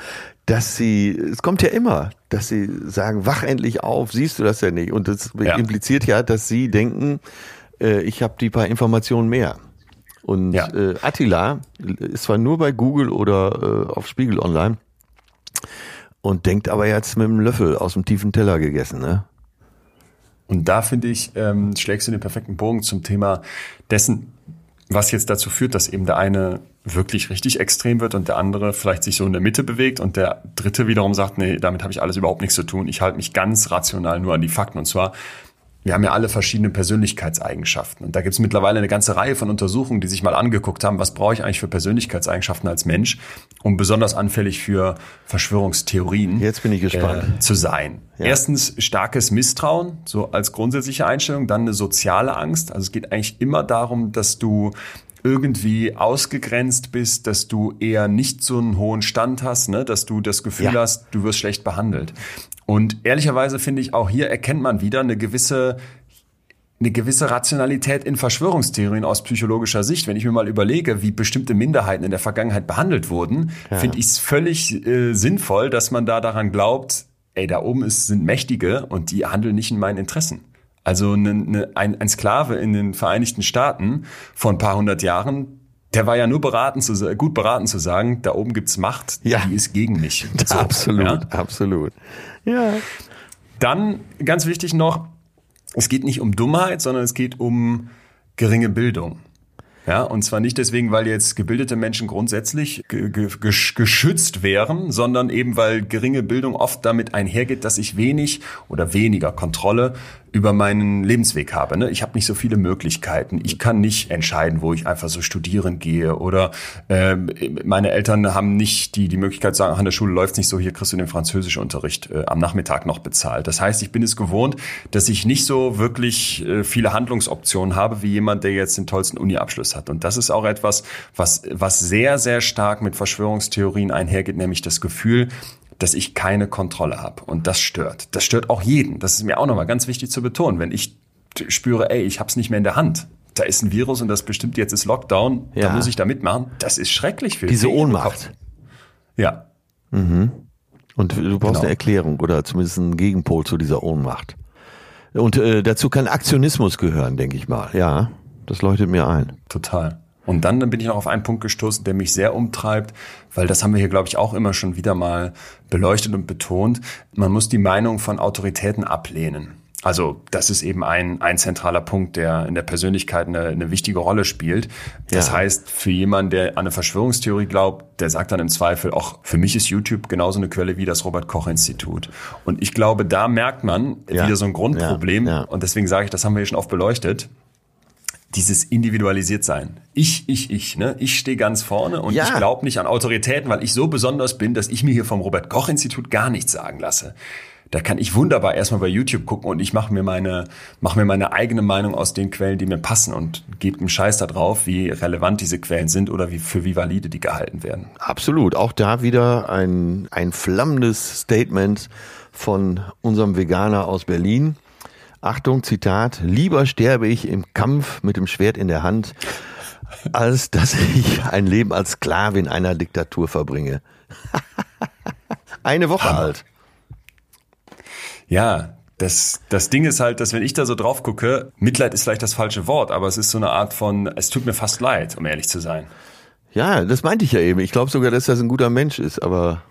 Speaker 2: dass sie, es kommt ja immer, dass sie sagen, wach endlich auf, siehst du das ja nicht? Und das
Speaker 1: Ja.
Speaker 2: impliziert ja, dass sie denken, äh, ich habe die paar Informationen mehr. Und
Speaker 1: Ja.
Speaker 2: äh, Attila ist zwar nur bei Google oder äh, auf Spiegel Online und denkt aber jetzt mit dem Löffel aus dem tiefen Teller gegessen, ne?
Speaker 1: Und da finde ich, ähm, schlägst du den perfekten Bogen zum Thema dessen, was jetzt dazu führt, dass eben der eine wirklich richtig extrem wird und der andere vielleicht sich so in der Mitte bewegt und der dritte wiederum sagt, nee, damit habe ich alles überhaupt nichts zu tun. Ich halte mich ganz rational nur an die Fakten. Und zwar wir haben ja alle verschiedene Persönlichkeitseigenschaften. Und da gibt es mittlerweile eine ganze Reihe von Untersuchungen, die sich mal angeguckt haben, was brauche ich eigentlich für Persönlichkeitseigenschaften als Mensch, um besonders anfällig für Verschwörungstheorien
Speaker 2: Jetzt bin ich gespannt.
Speaker 1: Äh, zu sein. Ja. Erstens starkes Misstrauen, so als grundsätzliche Einstellung, dann eine soziale Angst. Also es geht eigentlich immer darum, dass du irgendwie ausgegrenzt bist, dass du eher nicht so einen hohen Stand hast, ne? dass du das Gefühl ja. hast, du wirst schlecht behandelt. Und ehrlicherweise finde ich, auch hier erkennt man wieder eine gewisse eine gewisse Rationalität in Verschwörungstheorien aus psychologischer Sicht. Wenn ich mir mal überlege, wie bestimmte Minderheiten in der Vergangenheit behandelt wurden, ja. finde ich es völlig äh, sinnvoll, dass man da daran glaubt, ey, da oben ist, sind Mächtige und die handeln nicht in meinen Interessen. Also eine, eine, ein, ein Sklave in den Vereinigten Staaten vor ein paar hundert Jahren, der war ja nur beraten zu, gut beraten zu sagen, da oben gibt's Macht, ja. die ist gegen mich.
Speaker 2: So, absolut, ja? absolut.
Speaker 1: Ja. Dann ganz wichtig noch, es geht nicht um Dummheit, sondern es geht um geringe Bildung. Ja, und zwar nicht deswegen, weil jetzt gebildete Menschen grundsätzlich geschützt wären, sondern eben weil geringe Bildung oft damit einhergeht, dass ich wenig oder weniger Kontrolle über meinen Lebensweg habe. Ne? Ich habe nicht so viele Möglichkeiten. Ich kann nicht entscheiden, wo ich einfach so studieren gehe. Oder äh, meine Eltern haben nicht die, die Möglichkeit zu sagen, an der Schule läuft nicht so, hier kriegst du den Französischunterricht äh, am Nachmittag noch bezahlt. Das heißt, ich bin es gewohnt, dass ich nicht so wirklich äh, viele Handlungsoptionen habe, wie jemand, der jetzt den tollsten Uni-Abschluss hat. Und das ist auch etwas, was, was sehr, sehr stark mit Verschwörungstheorien einhergeht, nämlich das Gefühl, dass ich keine Kontrolle habe. Und das stört. Das stört auch jeden. Das ist mir auch nochmal ganz wichtig zu betonen. Wenn ich spüre, ey, ich habe es nicht mehr in der Hand. Da ist ein Virus und das bestimmt jetzt ist Lockdown, ja. da muss ich da mitmachen. Das ist schrecklich für
Speaker 2: Diese Ohnmacht.
Speaker 1: Ja.
Speaker 2: Mhm. Und du brauchst genau. eine Erklärung oder zumindest einen Gegenpol zu dieser Ohnmacht. Und äh, dazu kann Aktionismus gehören, denke ich mal. Ja, das leuchtet mir ein.
Speaker 1: Total. Und dann, dann bin ich noch auf einen Punkt gestoßen, der mich sehr umtreibt, weil das haben wir hier, glaube ich, auch immer schon wieder mal beleuchtet und betont. Man muss die Meinung von Autoritäten ablehnen. Also das ist eben ein, ein zentraler Punkt, der in der Persönlichkeit eine, eine wichtige Rolle spielt. Das ja. heißt, für jemanden, der an eine Verschwörungstheorie glaubt, der sagt dann im Zweifel, auch für mich ist YouTube genauso eine Quelle wie das Robert Koch Institut. Und ich glaube, da merkt man ja. wieder so ein Grundproblem. Ja. Und deswegen sage ich, das haben wir hier schon oft beleuchtet dieses individualisiert sein. Ich, ich, ich, ne? Ich stehe ganz vorne und ja. ich glaube nicht an Autoritäten, weil ich so besonders bin, dass ich mir hier vom Robert Koch Institut gar nichts sagen lasse. Da kann ich wunderbar erstmal bei YouTube gucken und ich mache mir meine mache mir meine eigene Meinung aus den Quellen, die mir passen und gebe einen Scheiß da drauf, wie relevant diese Quellen sind oder wie für wie valide die gehalten werden.
Speaker 2: Absolut, auch da wieder ein ein flammendes Statement von unserem Veganer aus Berlin Achtung, Zitat, lieber sterbe ich im Kampf mit dem Schwert in der Hand, als dass ich ein Leben als Sklave in einer Diktatur verbringe. Eine Woche alt.
Speaker 1: Ja, das, das Ding ist halt, dass wenn ich da so drauf gucke, Mitleid ist vielleicht das falsche Wort, aber es ist so eine Art von, es tut mir fast leid, um ehrlich zu sein.
Speaker 2: Ja, das meinte ich ja eben. Ich glaube sogar, dass das ein guter Mensch ist, aber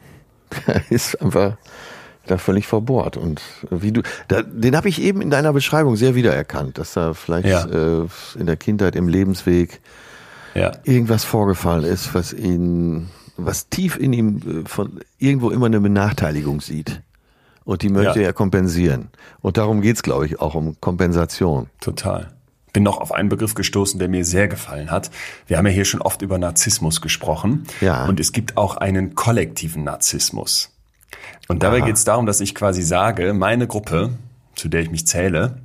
Speaker 2: er ist einfach da völlig verbohrt. Und wie du, da, den habe ich eben in deiner Beschreibung sehr wiedererkannt, dass da vielleicht ja. äh, in der Kindheit im Lebensweg ja. irgendwas vorgefallen ist, was ihn, was tief in ihm äh, von irgendwo immer eine Benachteiligung sieht. Und die möchte ja. er kompensieren. Und darum geht's, glaube ich, auch um Kompensation.
Speaker 1: Total bin noch auf einen Begriff gestoßen, der mir sehr gefallen hat. Wir haben ja hier schon oft über Narzissmus gesprochen. Ja. Und es gibt auch einen kollektiven Narzissmus. Und dabei geht es darum, dass ich quasi sage, meine Gruppe, zu der ich mich zähle,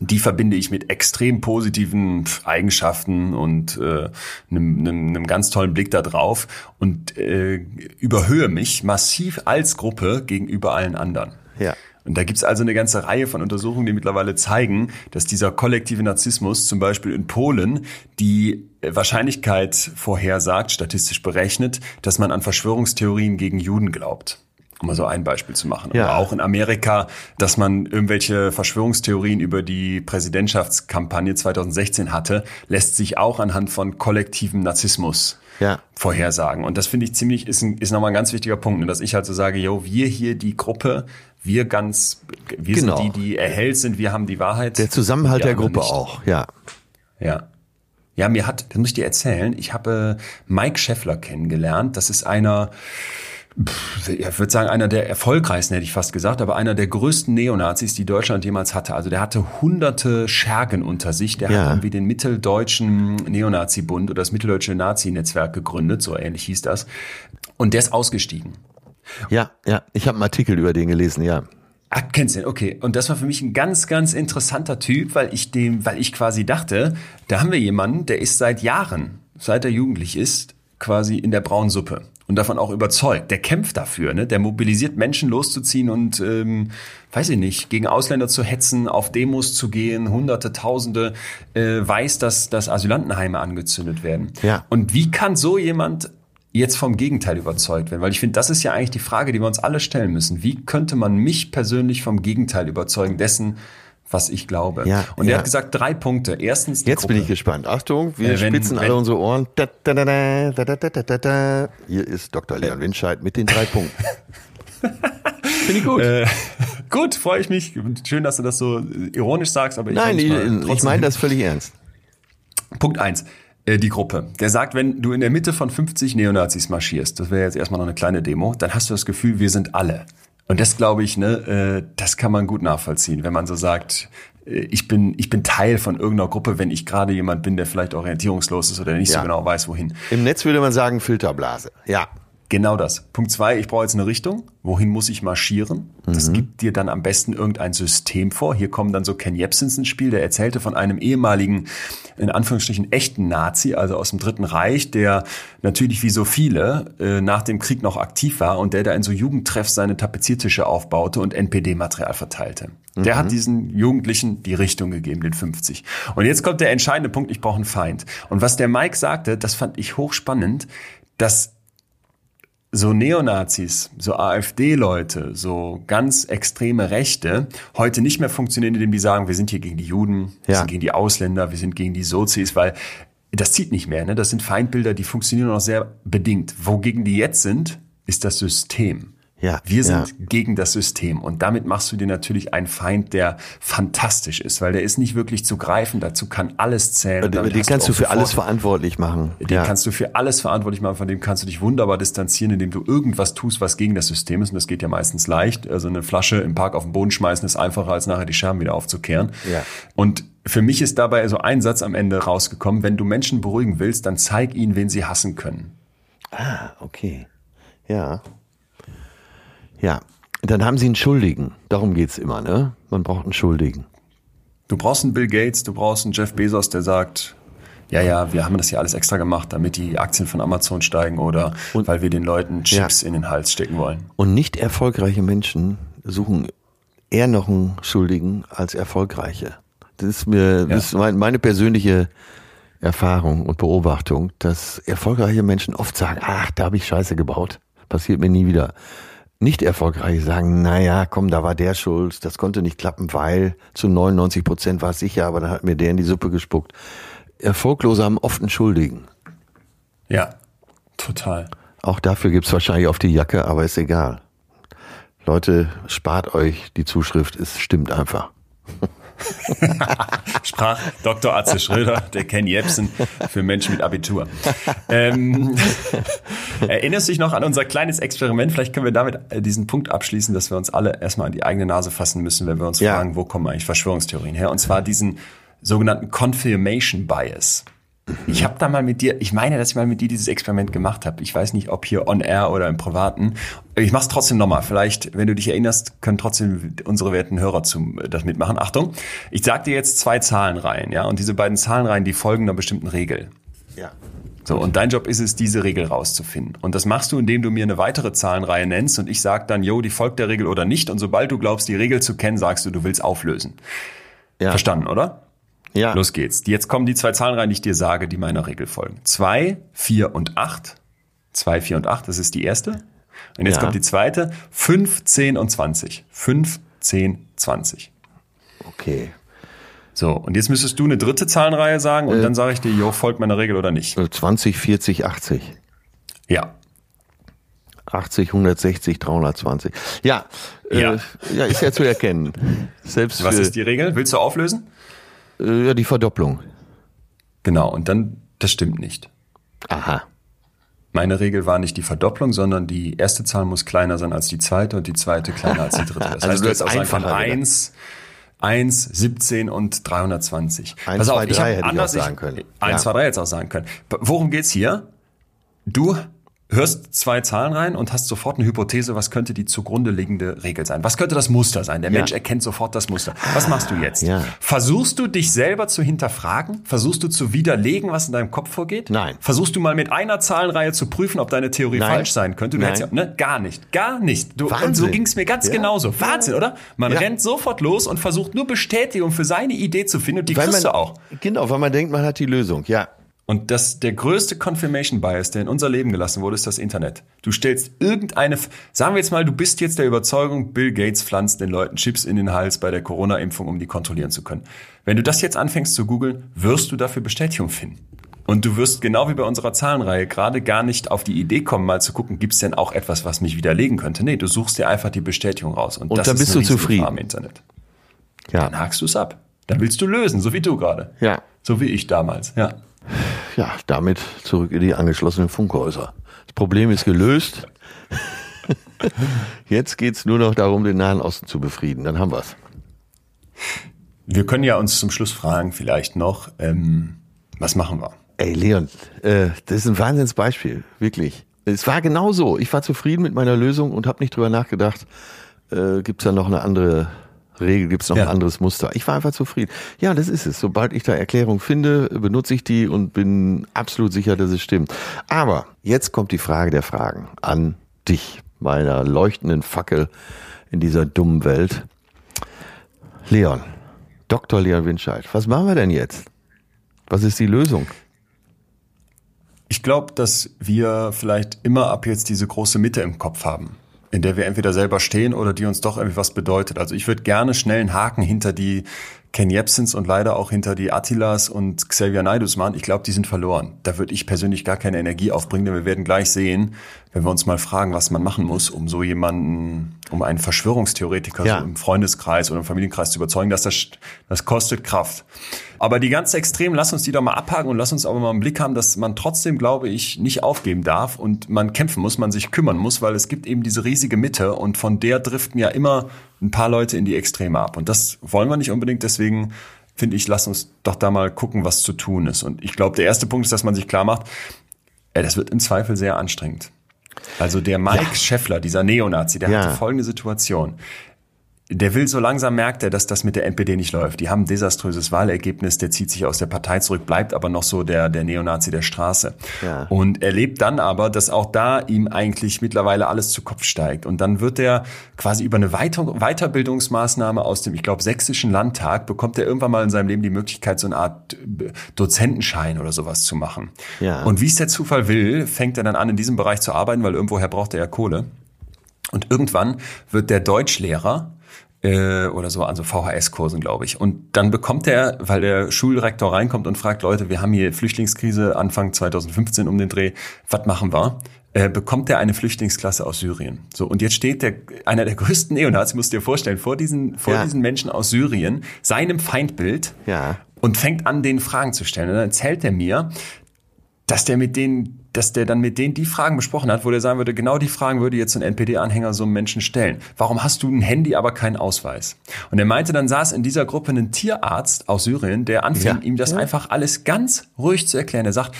Speaker 1: die verbinde ich mit extrem positiven Eigenschaften und äh, einem, einem, einem ganz tollen Blick da drauf und äh, überhöhe mich massiv als Gruppe gegenüber allen anderen. Ja. Und da gibt's also eine ganze Reihe von Untersuchungen, die mittlerweile zeigen, dass dieser kollektive Narzissmus zum Beispiel in Polen die Wahrscheinlichkeit vorhersagt, statistisch berechnet, dass man an Verschwörungstheorien gegen Juden glaubt um mal so ein Beispiel zu machen. Ja. Aber auch in Amerika, dass man irgendwelche Verschwörungstheorien über die Präsidentschaftskampagne 2016 hatte, lässt sich auch anhand von kollektivem Narzissmus ja. vorhersagen. Und das finde ich ziemlich, ist, ein, ist nochmal ein ganz wichtiger Punkt, ne, dass ich halt so sage, yo, wir hier die Gruppe, wir ganz, wir genau. sind die, die erhellt sind, wir haben die Wahrheit.
Speaker 2: Der Zusammenhalt der Gruppe nicht. auch, ja.
Speaker 1: Ja. Ja, mir hat, das muss ich dir erzählen, ich habe Mike Scheffler kennengelernt. Das ist einer, ich würde sagen, einer der erfolgreichsten, hätte ich fast gesagt, aber einer der größten Neonazis, die Deutschland jemals hatte. Also der hatte hunderte Schergen unter sich. Der
Speaker 2: Ja.
Speaker 1: hat irgendwie den Mitteldeutschen Neonazi-Bund oder das Mitteldeutsche Nazi-Netzwerk gegründet, so ähnlich hieß das. Und der ist ausgestiegen.
Speaker 2: Ja, ja, ich habe einen Artikel über den gelesen, ja.
Speaker 1: Ah, kennst du den? Okay. Und das war für mich ein ganz, ganz interessanter Typ, weil ich dem, weil ich quasi dachte, da haben wir jemanden, der ist seit Jahren, seit er jugendlich ist, quasi in der braunen Suppe und davon auch überzeugt. Der kämpft dafür, ne? Der mobilisiert Menschen loszuziehen und ähm, weiß ich nicht, gegen Ausländer zu hetzen, auf Demos zu gehen, Hunderte, Tausende, äh, weiß, dass, dass Asylantenheime angezündet werden.
Speaker 2: Ja.
Speaker 1: Und wie kann so jemand jetzt vom Gegenteil überzeugt werden? Weil ich finde, das ist ja eigentlich die Frage, die wir uns alle stellen müssen. Wie könnte man mich persönlich vom Gegenteil überzeugen dessen, was ich glaube.
Speaker 2: Ja,
Speaker 1: und
Speaker 2: ja.
Speaker 1: er hat gesagt, drei Punkte. Erstens.
Speaker 2: Jetzt
Speaker 1: Gruppe.
Speaker 2: bin ich gespannt. Achtung, wir
Speaker 1: äh, wenn,
Speaker 2: spitzen
Speaker 1: wenn, alle
Speaker 2: unsere Ohren. Da, da, da, Hier ist Dr. Äh. Leon Winscheid mit den drei Punkten. Finde ich gut.
Speaker 1: Äh, gut, freue ich mich. Schön, dass du das so äh, ironisch sagst, aber ich
Speaker 2: Nein, ich,
Speaker 1: mal,
Speaker 2: ich meine das völlig ernst.
Speaker 1: Punkt eins äh, die Gruppe. Der sagt, wenn du in der Mitte von 50 Neonazis marschierst, das wäre jetzt erstmal noch eine kleine Demo, dann hast du das Gefühl, wir sind alle. Und das glaube ich, ne, äh, das kann man gut nachvollziehen, wenn man so sagt, äh, ich bin, ich bin Teil von irgendeiner Gruppe, wenn ich gerade jemand bin, der vielleicht orientierungslos ist oder nicht
Speaker 2: Ja.
Speaker 1: so genau weiß, wohin.
Speaker 2: Im Netz würde man sagen Filterblase. Ja.
Speaker 1: Genau das. Punkt zwei, ich brauche jetzt eine Richtung. Wohin muss ich marschieren? Das gibt dir dann am besten irgendein System vor. Hier kommen dann so Ken Jebsens ins Spiel, der erzählte von einem ehemaligen, in Anführungsstrichen, echten Nazi, also aus dem Dritten Reich, der natürlich wie so viele äh, nach dem Krieg noch aktiv war und der da in so Jugendtreffs seine Tapeziertische aufbaute und NPD-Material verteilte. Der hat diesen Jugendlichen die Richtung gegeben, den 50. Und jetzt kommt der entscheidende Punkt, ich brauche einen Feind. Und was der Mike sagte, das fand ich hochspannend, dass so Neonazis, so AfD-Leute, so ganz extreme Rechte heute nicht mehr funktionieren, indem die sagen, wir sind hier gegen die Juden, wir
Speaker 2: Ja.
Speaker 1: sind gegen die Ausländer, wir sind gegen die Sozis, weil das zieht nicht mehr. Ne? Das sind Feindbilder, die funktionieren noch sehr bedingt. Wogegen die jetzt sind, ist das System.
Speaker 2: Ja,
Speaker 1: Wir sind
Speaker 2: ja.
Speaker 1: gegen das System. Und damit machst du dir natürlich einen Feind, der fantastisch ist, weil der ist nicht wirklich zu greifen. Dazu kann alles zählen. Und
Speaker 2: Den,
Speaker 1: damit
Speaker 2: den kannst du für alles verantwortlich machen.
Speaker 1: den
Speaker 2: ja.
Speaker 1: kannst du für alles verantwortlich machen, von dem kannst du dich wunderbar distanzieren, indem du irgendwas tust, was gegen das System ist. Und das geht ja meistens leicht. Also eine Flasche im Park auf den Boden schmeißen ist einfacher, als nachher die Scherben wieder aufzukehren.
Speaker 2: Ja.
Speaker 1: Und für mich ist dabei so ein Satz am Ende rausgekommen, wenn du Menschen beruhigen willst, dann zeig ihnen, wen sie hassen können.
Speaker 2: Ah, okay. Ja. Ja. Dann haben sie einen Schuldigen. Darum geht's immer, ne? Man braucht einen Schuldigen.
Speaker 1: Du brauchst einen Bill Gates, du brauchst einen Jeff Bezos, der sagt, ja, ja, wir haben das hier alles extra gemacht, damit die Aktien von Amazon steigen oder weil wir den Leuten Chips in den Hals stecken wollen.
Speaker 2: Und nicht erfolgreiche Menschen suchen eher noch einen Schuldigen als erfolgreiche. Das ist mir, das ist mein, meine persönliche Erfahrung und Beobachtung, dass erfolgreiche Menschen oft sagen, ach, da habe ich Scheiße gebaut. Passiert mir nie wieder. Nicht erfolgreiche sagen, naja, komm, da war der schuld, das konnte nicht klappen, weil zu 99 Prozent war es sicher, aber dann hat mir der in die Suppe gespuckt. Erfolglose haben oft einen Schuldigen.
Speaker 1: Ja, total.
Speaker 2: Auch dafür gibt's wahrscheinlich auf die Jacke, aber ist egal. Leute, spart euch die Zuschrift, es stimmt einfach.
Speaker 1: Sprach Dr. Atze Schröder, der Ken Jebsen für Menschen mit Abitur. Ähm, erinnerst du dich noch an unser kleines Experiment? Vielleicht können wir damit diesen Punkt abschließen, dass wir uns alle erstmal an die eigene Nase fassen müssen, wenn wir uns
Speaker 2: Ja.
Speaker 1: fragen, wo kommen eigentlich Verschwörungstheorien her? Und zwar diesen sogenannten Confirmation Bias. Ich habe da mal mit dir, ich meine, dass ich mal mit dir dieses Experiment gemacht habe. Ich weiß nicht, ob hier on air oder im Privaten. Ich mache es trotzdem nochmal. Vielleicht, wenn du dich erinnerst, können trotzdem unsere werten Hörer zum, das mitmachen. Achtung, ich sag dir jetzt zwei Zahlenreihen, ja, und diese beiden Zahlenreihen, die folgen einer bestimmten Regel.
Speaker 2: Ja.
Speaker 1: So, und dein Job ist es, diese Regel rauszufinden. Und das machst du, indem du mir eine weitere Zahlenreihe nennst und ich sag dann, jo, die folgt der Regel oder nicht. Und sobald du glaubst, die Regel zu kennen, sagst du, du willst auflösen.
Speaker 2: Ja.
Speaker 1: Verstanden, oder?
Speaker 2: Ja.
Speaker 1: Los geht's. Jetzt kommen die zwei Zahlenreihen, die ich dir sage, die meiner Regel folgen. Zwei, vier und acht. Zwei, vier und acht, das ist die erste. Und jetzt
Speaker 2: Ja.
Speaker 1: kommt die zweite. Fünf, zehn und zwanzig. Fünf, zehn, zwanzig.
Speaker 2: Okay.
Speaker 1: So, und jetzt müsstest du eine dritte Zahlenreihe sagen
Speaker 2: Äh.
Speaker 1: und dann sage ich dir, jo, folgt meiner Regel oder nicht.
Speaker 2: 20, 40, 80.
Speaker 1: Ja.
Speaker 2: 80, 160, 320. Ja,
Speaker 1: Ja.
Speaker 2: Äh, ja ist ja zu erkennen. Selbst
Speaker 1: Was
Speaker 2: für,
Speaker 1: ist die Regel? Willst du auflösen?
Speaker 2: Äh, ja, die Verdopplung.
Speaker 1: Genau, und dann, das stimmt nicht.
Speaker 2: Aha.
Speaker 1: Meine Regel war nicht die Verdopplung, sondern die erste Zahl muss kleiner sein als die zweite und die zweite kleiner als die dritte. Das
Speaker 2: Also
Speaker 1: heißt,
Speaker 2: du hast
Speaker 1: hättest auch sagen können
Speaker 2: einfacher gedacht.
Speaker 1: 1, 1, 17 und 320.
Speaker 2: Eins,
Speaker 1: Pass
Speaker 2: zwei,
Speaker 1: auf, ich
Speaker 2: drei
Speaker 1: hab
Speaker 2: hätte ich auch
Speaker 1: anders-
Speaker 2: sagen können.
Speaker 1: 1,
Speaker 2: Ja.
Speaker 1: 2, 3 jetzt auch sagen können. Worum geht's hier? Du hörst zwei Zahlen rein und hast sofort eine Hypothese, was könnte die zugrunde liegende Regel sein? Was könnte das Muster sein? Der
Speaker 2: Ja.
Speaker 1: Mensch erkennt sofort das Muster. Was machst du jetzt?
Speaker 2: Ja.
Speaker 1: Versuchst du dich selber zu hinterfragen? Versuchst du zu widerlegen, was in deinem Kopf vorgeht?
Speaker 2: Nein.
Speaker 1: Versuchst du mal mit einer Zahlenreihe zu prüfen, ob deine Theorie
Speaker 2: Nein.
Speaker 1: falsch sein könnte? Du
Speaker 2: Nein.
Speaker 1: ja, ne? Gar nicht. Gar nicht. Du, und so
Speaker 2: Wahnsinn.
Speaker 1: ging's mir ganz genauso. Wahnsinn, oder? Man rennt sofort los und versucht nur Bestätigung für seine Idee zu finden und die
Speaker 2: Weil
Speaker 1: kriegst
Speaker 2: man,
Speaker 1: du auch.
Speaker 2: Genau, weil man denkt, man hat die Lösung. Ja.
Speaker 1: Und das, der größte Confirmation Bias, der in unser Leben gelassen wurde, ist das Internet. Du stellst irgendeine, sagen wir jetzt mal, du bist jetzt der Überzeugung, Bill Gates pflanzt den Leuten Chips in den Hals bei der Corona-Impfung, um die kontrollieren zu können. Wenn du das jetzt anfängst zu googeln, wirst du dafür Bestätigung finden. Und du wirst genau wie bei unserer Zahlenreihe gerade gar nicht auf die Idee kommen, mal zu gucken, gibt es denn auch etwas, was mich widerlegen könnte? Nee, du suchst dir einfach die Bestätigung raus. Und,
Speaker 2: Und
Speaker 1: das
Speaker 2: dann
Speaker 1: ist
Speaker 2: bist du zufrieden.
Speaker 1: Im Internet.
Speaker 2: Ja.
Speaker 1: Dann hakst du es ab. Dann willst du lösen, so wie du gerade.
Speaker 2: Ja.
Speaker 1: So wie ich damals, ja.
Speaker 2: Ja, damit zurück in die angeschlossenen Funkhäuser. Das Problem ist gelöst. Jetzt geht's nur noch darum, den Nahen Osten zu befrieden. Dann haben wir's.
Speaker 1: Wir können ja uns zum Schluss fragen, vielleicht noch, ähm, was machen wir?
Speaker 2: Ey, Leon, äh, das ist ein Wahnsinnsbeispiel, wirklich. Es war genau so. Ich war zufrieden mit meiner Lösung und habe nicht drüber nachgedacht, äh, gibt's da noch eine andere Regel, gibt's noch
Speaker 1: Ja.
Speaker 2: ein anderes Muster. Ich war einfach zufrieden. Ja, das ist es. Sobald ich da Erklärung finde, benutze ich die und bin absolut sicher, dass es stimmt. Aber jetzt kommt die Frage der Fragen an dich, meiner leuchtenden Fackel in dieser dummen Welt. Leon, Dr. Leon Winscheid, was machen wir denn jetzt? Was ist die Lösung?
Speaker 1: Ich glaube, dass wir vielleicht immer ab jetzt diese große Mitte im Kopf haben, in der wir entweder selber stehen oder die uns doch irgendwie was bedeutet. Also ich würde gerne schnell einen Haken hinter die Ken Jebsens und leider auch hinter die Attilas und Xavier Naidus machen. Ich glaube, die sind verloren. Da würde ich persönlich gar keine Energie aufbringen, denn wir werden gleich sehen, wenn wir uns mal fragen, was man machen muss, um so jemanden, um einen Verschwörungstheoretiker
Speaker 2: Ja.
Speaker 1: so im Freundeskreis oder im Familienkreis zu überzeugen, dass das, das kostet Kraft. Aber die ganz Extremen, lass uns die doch mal abhaken und lass uns aber mal im Blick haben, dass man trotzdem, glaube ich, nicht aufgeben darf und man kämpfen muss, man sich kümmern muss, weil es gibt eben diese riesige Mitte und von der driften ja immer ein paar Leute in die Extreme ab. Und das wollen wir nicht unbedingt, deswegen finde ich, lass uns doch da mal gucken, was zu tun ist. Und ich glaube, der erste Punkt ist, dass man sich klar macht, ey, das wird im Zweifel sehr anstrengend. Also der Mike Scheffler, dieser Neonazi, der
Speaker 2: Ja.
Speaker 1: hatte folgende Situation. Der will so langsam merkt er, dass das mit der NPD nicht läuft. Die haben ein desaströses Wahlergebnis, der zieht sich aus der Partei zurück, bleibt aber noch so der, der Neonazi der Straße.
Speaker 2: Ja.
Speaker 1: Und erlebt dann aber, dass auch da ihm eigentlich mittlerweile alles zu Kopf steigt. Und dann wird er quasi über eine Weiter Weiterbildungsmaßnahme aus dem, ich glaube, sächsischen Landtag, bekommt er irgendwann mal in seinem Leben die Möglichkeit, so eine Art äh, Dozentenschein oder sowas zu machen.
Speaker 2: Ja.
Speaker 1: Und wie es der Zufall will, fängt er dann an, in diesem Bereich zu arbeiten, weil irgendwoher braucht er ja Kohle. Und irgendwann wird der Deutschlehrer äh, oder so an so VHS-Kursen, glaube ich. Und dann bekommt er, weil der Schulrektor reinkommt und fragt, Leute, wir haben hier Flüchtlingskrise Anfang 2015 um den Dreh, was machen wir? Äh, bekommt er eine Flüchtlingsklasse aus Syrien. So, und jetzt steht der, einer der größten Neonazis, musst du dir vorstellen, vor diesen, vor
Speaker 2: Ja.
Speaker 1: diesen Menschen aus Syrien, seinem Feindbild,
Speaker 2: Ja.
Speaker 1: und fängt an, den Fragen zu stellen. Und dann erzählt er mir, dass der mit denen, dass der dann mit denen die Fragen besprochen hat, wo der sagen würde, genau die Fragen würde jetzt ein NPD-Anhänger so einem Menschen stellen. Warum hast du ein Handy, aber keinen Ausweis? Und er meinte, dann saß in dieser Gruppe ein Tierarzt aus Syrien, der anfing,
Speaker 2: Ja.
Speaker 1: ihm das einfach alles ganz ruhig zu erklären. Er sagt,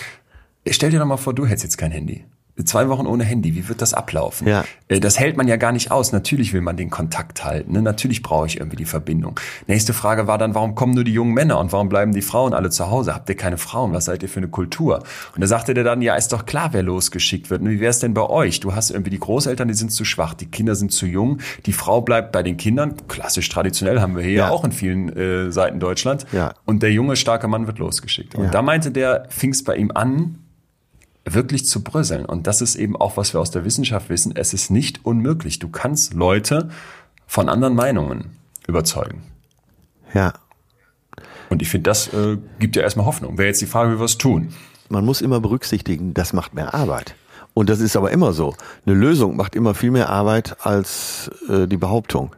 Speaker 1: stell dir doch mal vor, du hättest jetzt kein Handy. Zwei Wochen ohne Handy, wie wird das ablaufen?
Speaker 2: Ja.
Speaker 1: Äh, Das hält man ja gar nicht aus. Natürlich will man den Kontakt halten. Ne? Natürlich brauche ich irgendwie die Verbindung. Nächste Frage war dann, warum kommen nur die jungen Männer und warum bleiben die Frauen alle zu Hause? Habt ihr keine Frauen? Was seid ihr für eine Kultur? Und da sagte der dann, ja, ist doch klar, wer losgeschickt wird. Und wie wäre es denn bei euch? Du hast irgendwie die Großeltern, die sind zu schwach, die Kinder sind zu jung, die Frau bleibt bei den Kindern. Klassisch traditionell haben wir hier
Speaker 2: Ja.
Speaker 1: auch in vielen äh, Seiten Deutschland.
Speaker 2: Ja.
Speaker 1: Und der junge, starke Mann wird losgeschickt. Und
Speaker 2: Ja.
Speaker 1: da meinte der, fing es bei ihm an, wirklich zu bröseln. Und das ist eben auch, was wir aus der Wissenschaft wissen. Es ist nicht unmöglich. Du kannst Leute von anderen Meinungen überzeugen.
Speaker 2: Ja.
Speaker 1: Und ich finde, das äh, gibt ja erstmal Hoffnung. Wäre jetzt die Frage, wie wir es tun.
Speaker 2: Man muss immer berücksichtigen, das macht mehr Arbeit. Und das ist aber immer so. Eine Lösung macht immer viel mehr Arbeit als äh, die Behauptung.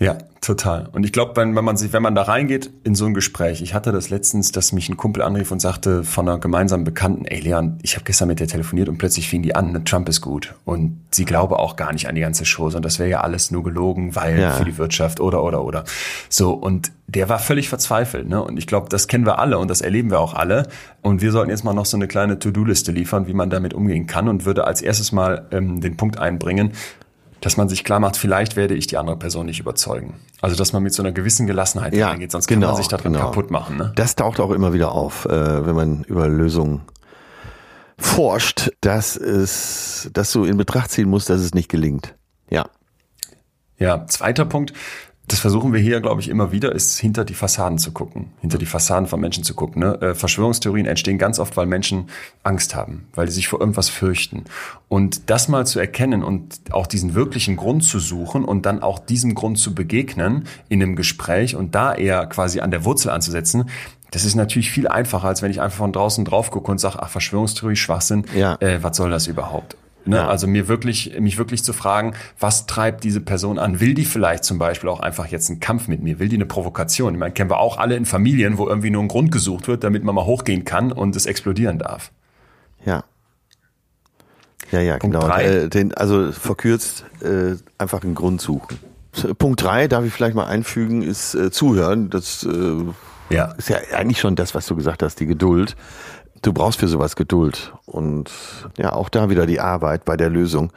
Speaker 1: Ja, total. Und ich glaube, wenn, wenn man sich, wenn man da reingeht in so ein Gespräch, ich hatte das letztens, dass mich ein Kumpel anrief und sagte von einer gemeinsamen Bekannten, ey Leon, ich habe gestern mit der telefoniert und plötzlich fing die an, ne, Trump ist gut. Und sie glaube auch gar nicht an die ganze Show, sondern das wäre ja alles nur gelogen, weil ja. für die Wirtschaft oder oder oder. So, und der war völlig verzweifelt. Ne? Und ich glaube, das kennen wir alle und das erleben wir auch alle. Und wir sollten jetzt mal noch so eine kleine To-Do-Liste liefern, wie man damit umgehen kann und würde als erstes mal ähm, den Punkt einbringen, dass man sich klar macht, vielleicht werde ich die andere Person nicht überzeugen. Also dass man mit so einer gewissen Gelassenheit
Speaker 2: ja,
Speaker 1: reingeht, sonst
Speaker 2: genau,
Speaker 1: kann man sich daran
Speaker 2: genau.
Speaker 1: kaputt machen. Ne?
Speaker 2: Das taucht auch immer wieder auf, äh, wenn man über Lösungen forscht, dass es, dass du in Betracht ziehen musst, dass es nicht gelingt. Ja.
Speaker 1: Ja, zweiter Punkt, das versuchen wir hier, glaube ich, immer wieder, ist hinter die Fassaden zu gucken, hinter die Fassaden von Menschen zu gucken. Ne? Äh, Verschwörungstheorien entstehen ganz oft, weil Menschen Angst haben, weil sie sich vor irgendwas fürchten. Und das mal zu erkennen und auch diesen wirklichen Grund zu suchen und dann auch diesem Grund zu begegnen in einem Gespräch und da eher quasi an der Wurzel anzusetzen, das ist natürlich viel einfacher, als wenn ich einfach von draußen drauf gucke und sage, ach, Verschwörungstheorie, Schwachsinn,
Speaker 2: ja.
Speaker 1: äh, was soll das überhaupt? Ne? Ja. Also mir wirklich, mich wirklich zu fragen, was treibt diese Person an? Will die vielleicht zum Beispiel auch einfach jetzt einen Kampf mit mir? Will die eine Provokation? Ich meine, kennen wir auch alle in Familien, wo irgendwie nur ein Grund gesucht wird, damit man mal hochgehen kann und es explodieren darf.
Speaker 2: Ja. Ja, ja, Punkt genau. Äh, den, also verkürzt äh, einfach einen Grund suchen. Punkt drei, darf ich vielleicht mal einfügen, ist äh, zuhören. Das äh, ja. ist ja eigentlich schon das, was du gesagt hast, die Geduld du brauchst für sowas Geduld. Und ja, auch da wieder die Arbeit bei der Lösung.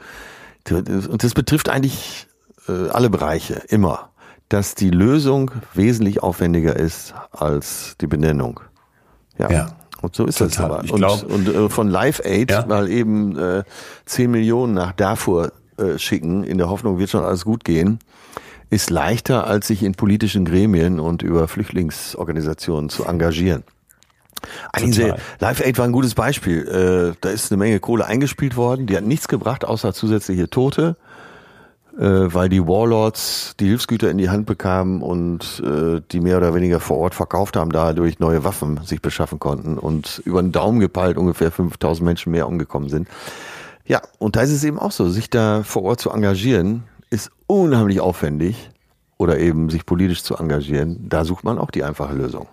Speaker 2: Und das betrifft eigentlich äh, alle Bereiche, immer. Dass die Lösung wesentlich aufwendiger ist als die Benennung. Ja. ja. Und so ist Total. das aber. Ich und, und äh, von Live Aid, ja. weil eben äh, 10 Millionen nach Darfur äh, schicken, in der Hoffnung, wird schon alles gut gehen, ist leichter, als sich in politischen Gremien und über Flüchtlingsorganisationen zu engagieren. Eigentlich Live Aid war ein gutes Beispiel. Äh, da ist eine Menge Kohle eingespielt worden, die hat nichts gebracht, außer zusätzliche Tote, äh, weil die Warlords die Hilfsgüter in die Hand bekamen und äh, die mehr oder weniger vor Ort verkauft haben, dadurch neue Waffen sich beschaffen konnten und über den Daumen gepeilt ungefähr 5000 Menschen mehr umgekommen sind. Ja, und da ist es eben auch so, sich da vor Ort zu engagieren, ist unheimlich aufwendig oder eben sich politisch zu engagieren. Da sucht man auch die einfache Lösung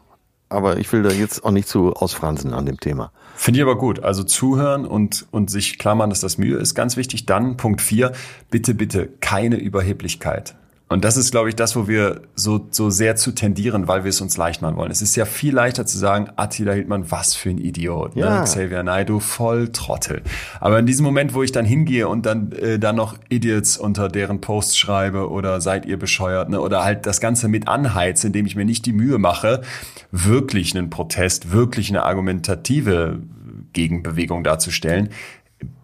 Speaker 2: aber ich will da jetzt auch nicht zu ausfransen an dem Thema.
Speaker 1: Finde ich aber gut. Also zuhören und, und sich klar machen, dass das Mühe ist, ganz wichtig. Dann Punkt vier, bitte, bitte keine Überheblichkeit. Und das ist, glaube ich, das, wo wir so, so sehr zu tendieren, weil wir es uns leicht machen wollen. Es ist ja viel leichter zu sagen, Attila Hildmann, was für ein Idiot. Ne? Ja. Ne? Xavier Naidoo, voll Trottel. Aber in diesem Moment, wo ich dann hingehe und dann, äh, dann noch Idiots unter deren Posts schreibe oder seid ihr bescheuert, ne? oder halt das Ganze mit anheize, indem ich mir nicht die Mühe mache, wirklich einen Protest, wirklich eine argumentative Gegenbewegung darzustellen,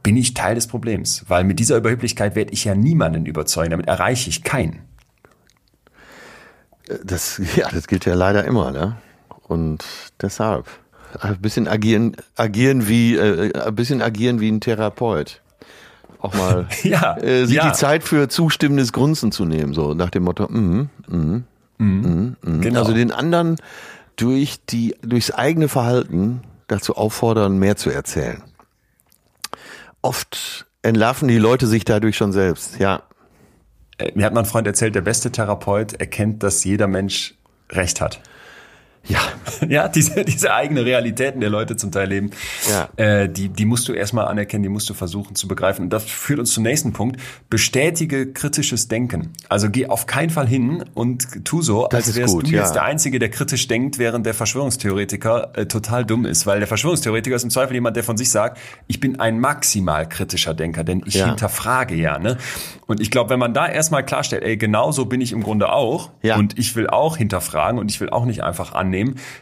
Speaker 1: bin ich Teil des Problems. Weil mit dieser Überheblichkeit werde ich ja niemanden überzeugen. Damit erreiche ich keinen.
Speaker 2: Das, ja, das gilt ja leider immer, ne? Und deshalb ein bisschen agieren, agieren wie, äh, ein bisschen agieren wie ein Therapeut. Auch mal
Speaker 1: ja,
Speaker 2: äh, sich ja. die Zeit für zustimmendes Grunzen zu nehmen, so nach dem Motto, mm, mm, mm, mm. Genau. also den anderen durch die, durchs eigene Verhalten dazu auffordern, mehr zu erzählen. Oft entlarven die Leute sich dadurch schon selbst, ja.
Speaker 1: Mir hat mein Freund erzählt, der beste Therapeut erkennt, dass jeder Mensch Recht hat.
Speaker 2: Ja.
Speaker 1: Ja, diese, diese eigene Realitäten der Leute zum Teil leben,
Speaker 2: ja.
Speaker 1: äh, die, die musst du erstmal anerkennen, die musst du versuchen zu begreifen. Und das führt uns zum nächsten Punkt. Bestätige kritisches Denken. Also geh auf keinen Fall hin und tu so,
Speaker 2: das
Speaker 1: als wärst
Speaker 2: gut,
Speaker 1: du
Speaker 2: ja.
Speaker 1: jetzt der Einzige, der kritisch denkt, während der Verschwörungstheoretiker äh, total dumm ist. Weil der Verschwörungstheoretiker ist im Zweifel jemand, der von sich sagt, ich bin ein maximal kritischer Denker, denn ich
Speaker 2: Ja.
Speaker 1: hinterfrage ja. Ne? Und ich glaube, wenn man da erstmal klarstellt, ey, genauso bin ich im Grunde auch
Speaker 2: Ja.
Speaker 1: und ich will auch hinterfragen und ich will auch nicht einfach annehmen,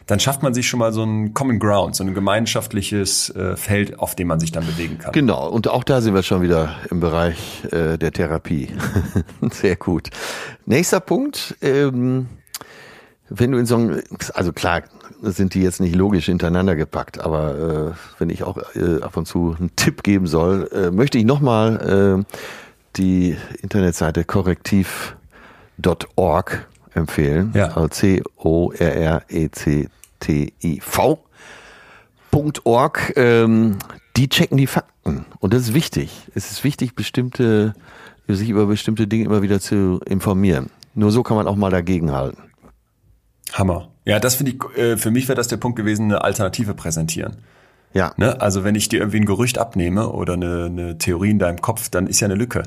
Speaker 1: dann schafft man sich schon mal so ein Common Ground, so ein gemeinschaftliches äh, Feld, auf dem man sich dann bewegen kann.
Speaker 2: Genau, und auch da sind wir schon wieder im Bereich äh, der Therapie. Sehr gut. Nächster Punkt, ähm, wenn du in so einem, also klar, sind die jetzt nicht logisch hintereinander gepackt, aber äh, wenn ich auch äh, ab und zu einen Tipp geben soll, äh, möchte ich nochmal äh, die Internetseite korrektiv.org empfehlen.
Speaker 1: Ja.
Speaker 2: Also C-O-R-R-E-C-T-I-V. .org, ähm, die checken die Fakten. Und das ist wichtig. Es ist wichtig, bestimmte, sich über bestimmte Dinge immer wieder zu informieren. Nur so kann man auch mal dagegenhalten.
Speaker 1: Hammer. Ja, das finde ich, äh, für mich wäre das der Punkt gewesen, eine Alternative präsentieren.
Speaker 2: Ja.
Speaker 1: Ne? Also wenn ich dir irgendwie ein Gerücht abnehme oder eine, eine Theorie in deinem Kopf, dann ist ja eine Lücke.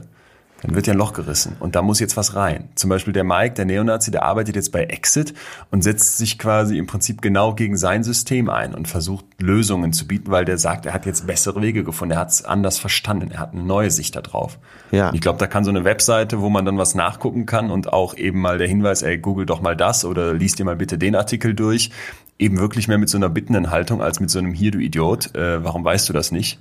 Speaker 1: Dann wird ja ein Loch gerissen und da muss jetzt was rein. Zum Beispiel der Mike, der Neonazi, der arbeitet jetzt bei Exit und setzt sich quasi im Prinzip genau gegen sein System ein und versucht Lösungen zu bieten, weil der sagt, er hat jetzt bessere Wege gefunden, er hat es anders verstanden, er hat eine neue Sicht da drauf.
Speaker 2: Ja.
Speaker 1: Und ich glaube, da kann so eine Webseite, wo man dann was nachgucken kann und auch eben mal der Hinweis, ey, google doch mal das oder liest dir mal bitte den Artikel durch, eben wirklich mehr mit so einer bittenden Haltung als mit so einem Hier, du Idiot, äh, warum weißt du das nicht?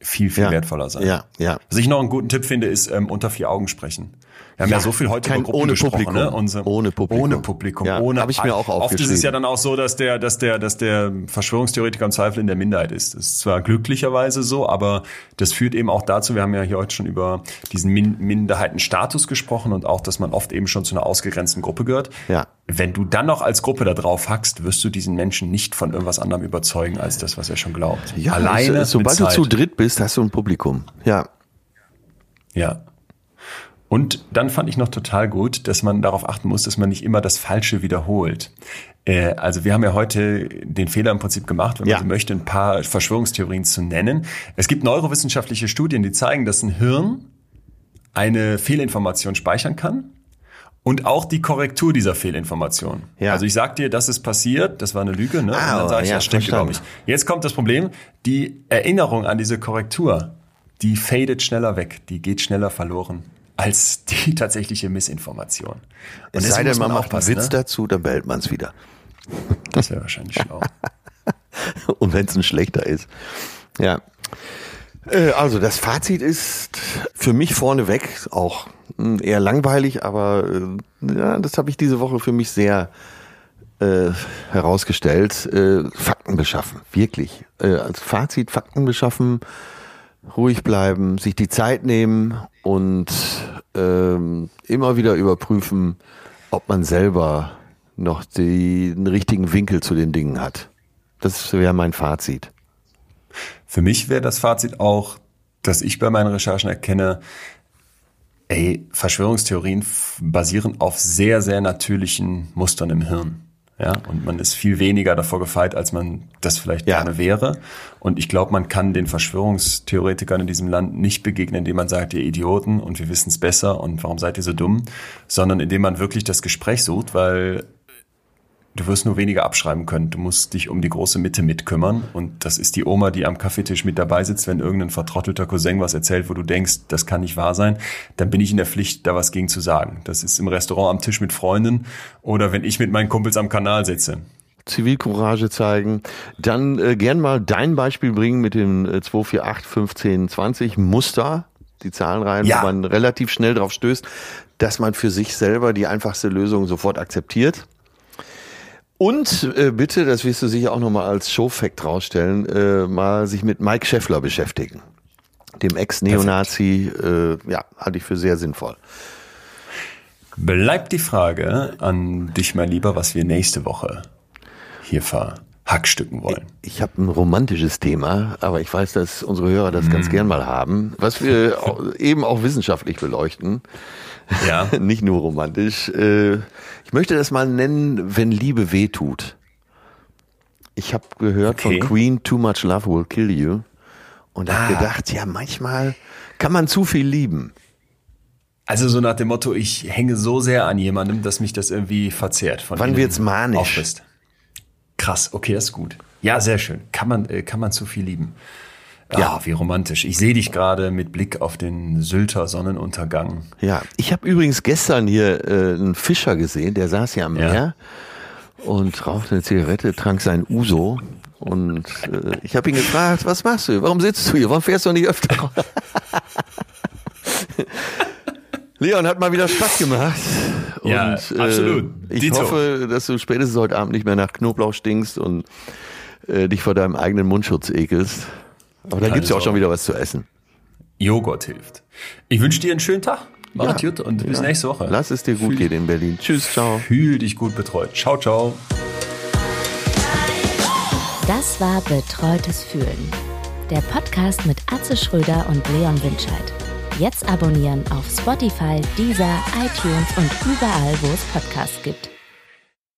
Speaker 1: Viel, viel
Speaker 2: Ja.
Speaker 1: wertvoller sein.
Speaker 2: Ja, ja.
Speaker 1: Was ich noch einen guten Tipp finde, ist ähm, unter vier Augen sprechen. Wir haben ja,
Speaker 2: Ja,
Speaker 1: so viel heute
Speaker 2: kein-
Speaker 1: über Gruppen
Speaker 2: ohne
Speaker 1: gesprochen,
Speaker 2: Publikum.
Speaker 1: ne? So-
Speaker 2: Ohne Publikum.
Speaker 1: Ohne Publikum.
Speaker 2: Ja,
Speaker 1: ohne
Speaker 2: hab ich mir auch
Speaker 1: Oft ist es
Speaker 2: aufgeschrieben.
Speaker 1: ja dann auch so, dass der, dass der, dass der Verschwörungstheoretiker im Zweifel in der Minderheit ist. Das ist zwar glücklicherweise so, aber das führt eben auch dazu, wir haben ja hier heute schon über diesen Min Minderheitenstatus gesprochen und auch, dass man oft eben schon zu einer ausgegrenzten Gruppe gehört.
Speaker 2: Ja.
Speaker 1: Wenn du dann noch als Gruppe da drauf hackst, wirst du diesen Menschen nicht von irgendwas anderem überzeugen, als das, was er schon glaubt.
Speaker 2: Ja,
Speaker 1: Alleine
Speaker 2: es- sobald du zu dritt bist, hast du ein Publikum. Ja.
Speaker 1: Ja. Und dann fand ich noch total gut, dass man darauf achten muss, dass man nicht immer das Falsche wiederholt. Äh, also wir haben ja heute den Fehler im Prinzip gemacht, wenn
Speaker 2: Ja.
Speaker 1: man so möchte, ein paar Verschwörungstheorien zu nennen. Es gibt neurowissenschaftliche Studien, die zeigen, dass ein Hirn eine Fehlinformation speichern kann und auch die Korrektur dieser Fehlinformation.
Speaker 2: Ja.
Speaker 1: Also ich sag dir, das ist passiert, das war eine Lüge, ne?
Speaker 2: Ah,
Speaker 1: und dann sage ich,
Speaker 2: ja,
Speaker 1: das stimmt
Speaker 2: verstanden.
Speaker 1: überhaupt nicht. Jetzt kommt das Problem, die Erinnerung an diese Korrektur, die fadet schneller weg, die geht schneller verloren als die tatsächliche Missinformation. Und
Speaker 2: Es sei denn,
Speaker 1: muss
Speaker 2: man macht einen Witz
Speaker 1: ne?
Speaker 2: dazu, dann behält man es wieder.
Speaker 1: Das wäre wahrscheinlich schlau.
Speaker 2: Und wenn es ein schlechter ist. Ja. Äh, Also das Fazit ist für mich vorneweg auch mh, eher langweilig, aber äh, ja, das habe ich diese Woche für mich sehr äh, herausgestellt. Äh, Fakten beschaffen, wirklich. Äh, als Fazit Fakten beschaffen, ruhig bleiben, sich die Zeit nehmen und ähm, immer wieder überprüfen, ob man selber noch den richtigen Winkel zu den Dingen hat. Das wäre mein Fazit.
Speaker 1: Für mich wäre das Fazit auch, dass ich bei meinen Recherchen erkenne, ey, Verschwörungstheorien basieren auf sehr, sehr natürlichen Mustern im Hirn. Ja, und man ist viel weniger davor gefeit, als man das vielleicht
Speaker 2: Ja.
Speaker 1: gerne wäre. Und ich glaube, man kann den Verschwörungstheoretikern in diesem Land nicht begegnen, indem man sagt, ihr Idioten und wir wissen es besser und warum seid ihr so dumm, sondern indem man wirklich das Gespräch sucht, weil du wirst nur weniger abschreiben können. Du musst dich um die große Mitte mitkümmern. Und das ist die Oma, die am Kaffeetisch mit dabei sitzt, wenn irgendein vertrottelter Cousin was erzählt, wo du denkst, das kann nicht wahr sein, dann bin ich in der Pflicht, da was gegen zu sagen. Das ist im Restaurant am Tisch mit Freunden oder wenn ich mit meinen Kumpels am Kanal sitze.
Speaker 2: Zivilcourage zeigen. Dann äh, gern mal dein Beispiel bringen mit dem äh, 248 15 20 Muster, die Zahlenreihen,
Speaker 1: Ja.
Speaker 2: wo man relativ schnell drauf stößt, dass man für sich selber die einfachste Lösung sofort akzeptiert. Und äh, bitte, das wirst du sicher auch nochmal als Showfact rausstellen, äh, mal sich mit Mike Scheffler beschäftigen. Dem Ex-Neonazi, äh, ja, halte ich für sehr sinnvoll.
Speaker 1: Bleibt die Frage an dich, mein Lieber, was wir nächste Woche hier verhackstücken wollen.
Speaker 2: Ich habe ein romantisches Thema, aber ich weiß, dass unsere Hörer das ganz gern mal haben, was wir eben auch wissenschaftlich beleuchten,
Speaker 1: Ja.
Speaker 2: nicht nur romantisch. Äh, Ich möchte das mal nennen, wenn Liebe weh tut. Ich habe gehört
Speaker 1: Okay.
Speaker 2: von Queen, Too Much Love Will Kill You und habe
Speaker 1: Ah.
Speaker 2: gedacht, ja, manchmal kann man zu viel lieben.
Speaker 1: Also so nach dem Motto, ich hänge so sehr an jemandem, dass mich das irgendwie verzehrt. Von
Speaker 2: Wann wird's manisch?
Speaker 1: auffrisst. Krass, okay, das ist gut. Ja, sehr schön. Kann man, äh, kann man zu viel lieben. Ja,
Speaker 2: Ja.
Speaker 1: wie romantisch. Ich sehe dich gerade mit Blick auf den Sylter Sonnenuntergang.
Speaker 2: Ja, ich habe übrigens gestern hier äh, einen Fischer gesehen, der saß hier am
Speaker 1: Ja.
Speaker 2: Meer und rauchte eine Zigarette, trank sein Uso. Und äh, ich habe ihn gefragt, was machst du? Warum sitzt du hier? Warum fährst du nicht öfter? raus?" Leon hat mal wieder Spaß gemacht.
Speaker 1: Ja,
Speaker 2: und,
Speaker 1: absolut.
Speaker 2: ich
Speaker 1: Dito.
Speaker 2: hoffe, dass du spätestens heute Abend nicht mehr nach Knoblauch stinkst und äh, dich vor deinem eigenen Mundschutz ekelst. Aber da gibt's ja auch
Speaker 1: Also.
Speaker 2: schon wieder was zu essen.
Speaker 1: Joghurt hilft. Ich wünsche dir einen schönen Tag. Mach
Speaker 2: Ja.
Speaker 1: gut und bis
Speaker 2: Ja.
Speaker 1: nächste Woche.
Speaker 2: Lass es dir gut gehen in Berlin. Tschüss, ciao.
Speaker 1: Fühl dich gut betreut. Ciao, ciao.
Speaker 3: Das war Betreutes Fühlen. Der Podcast mit Atze Schröder und Leon Winscheid. Jetzt abonnieren auf Spotify, Deezer, iTunes und überall, wo es Podcasts gibt.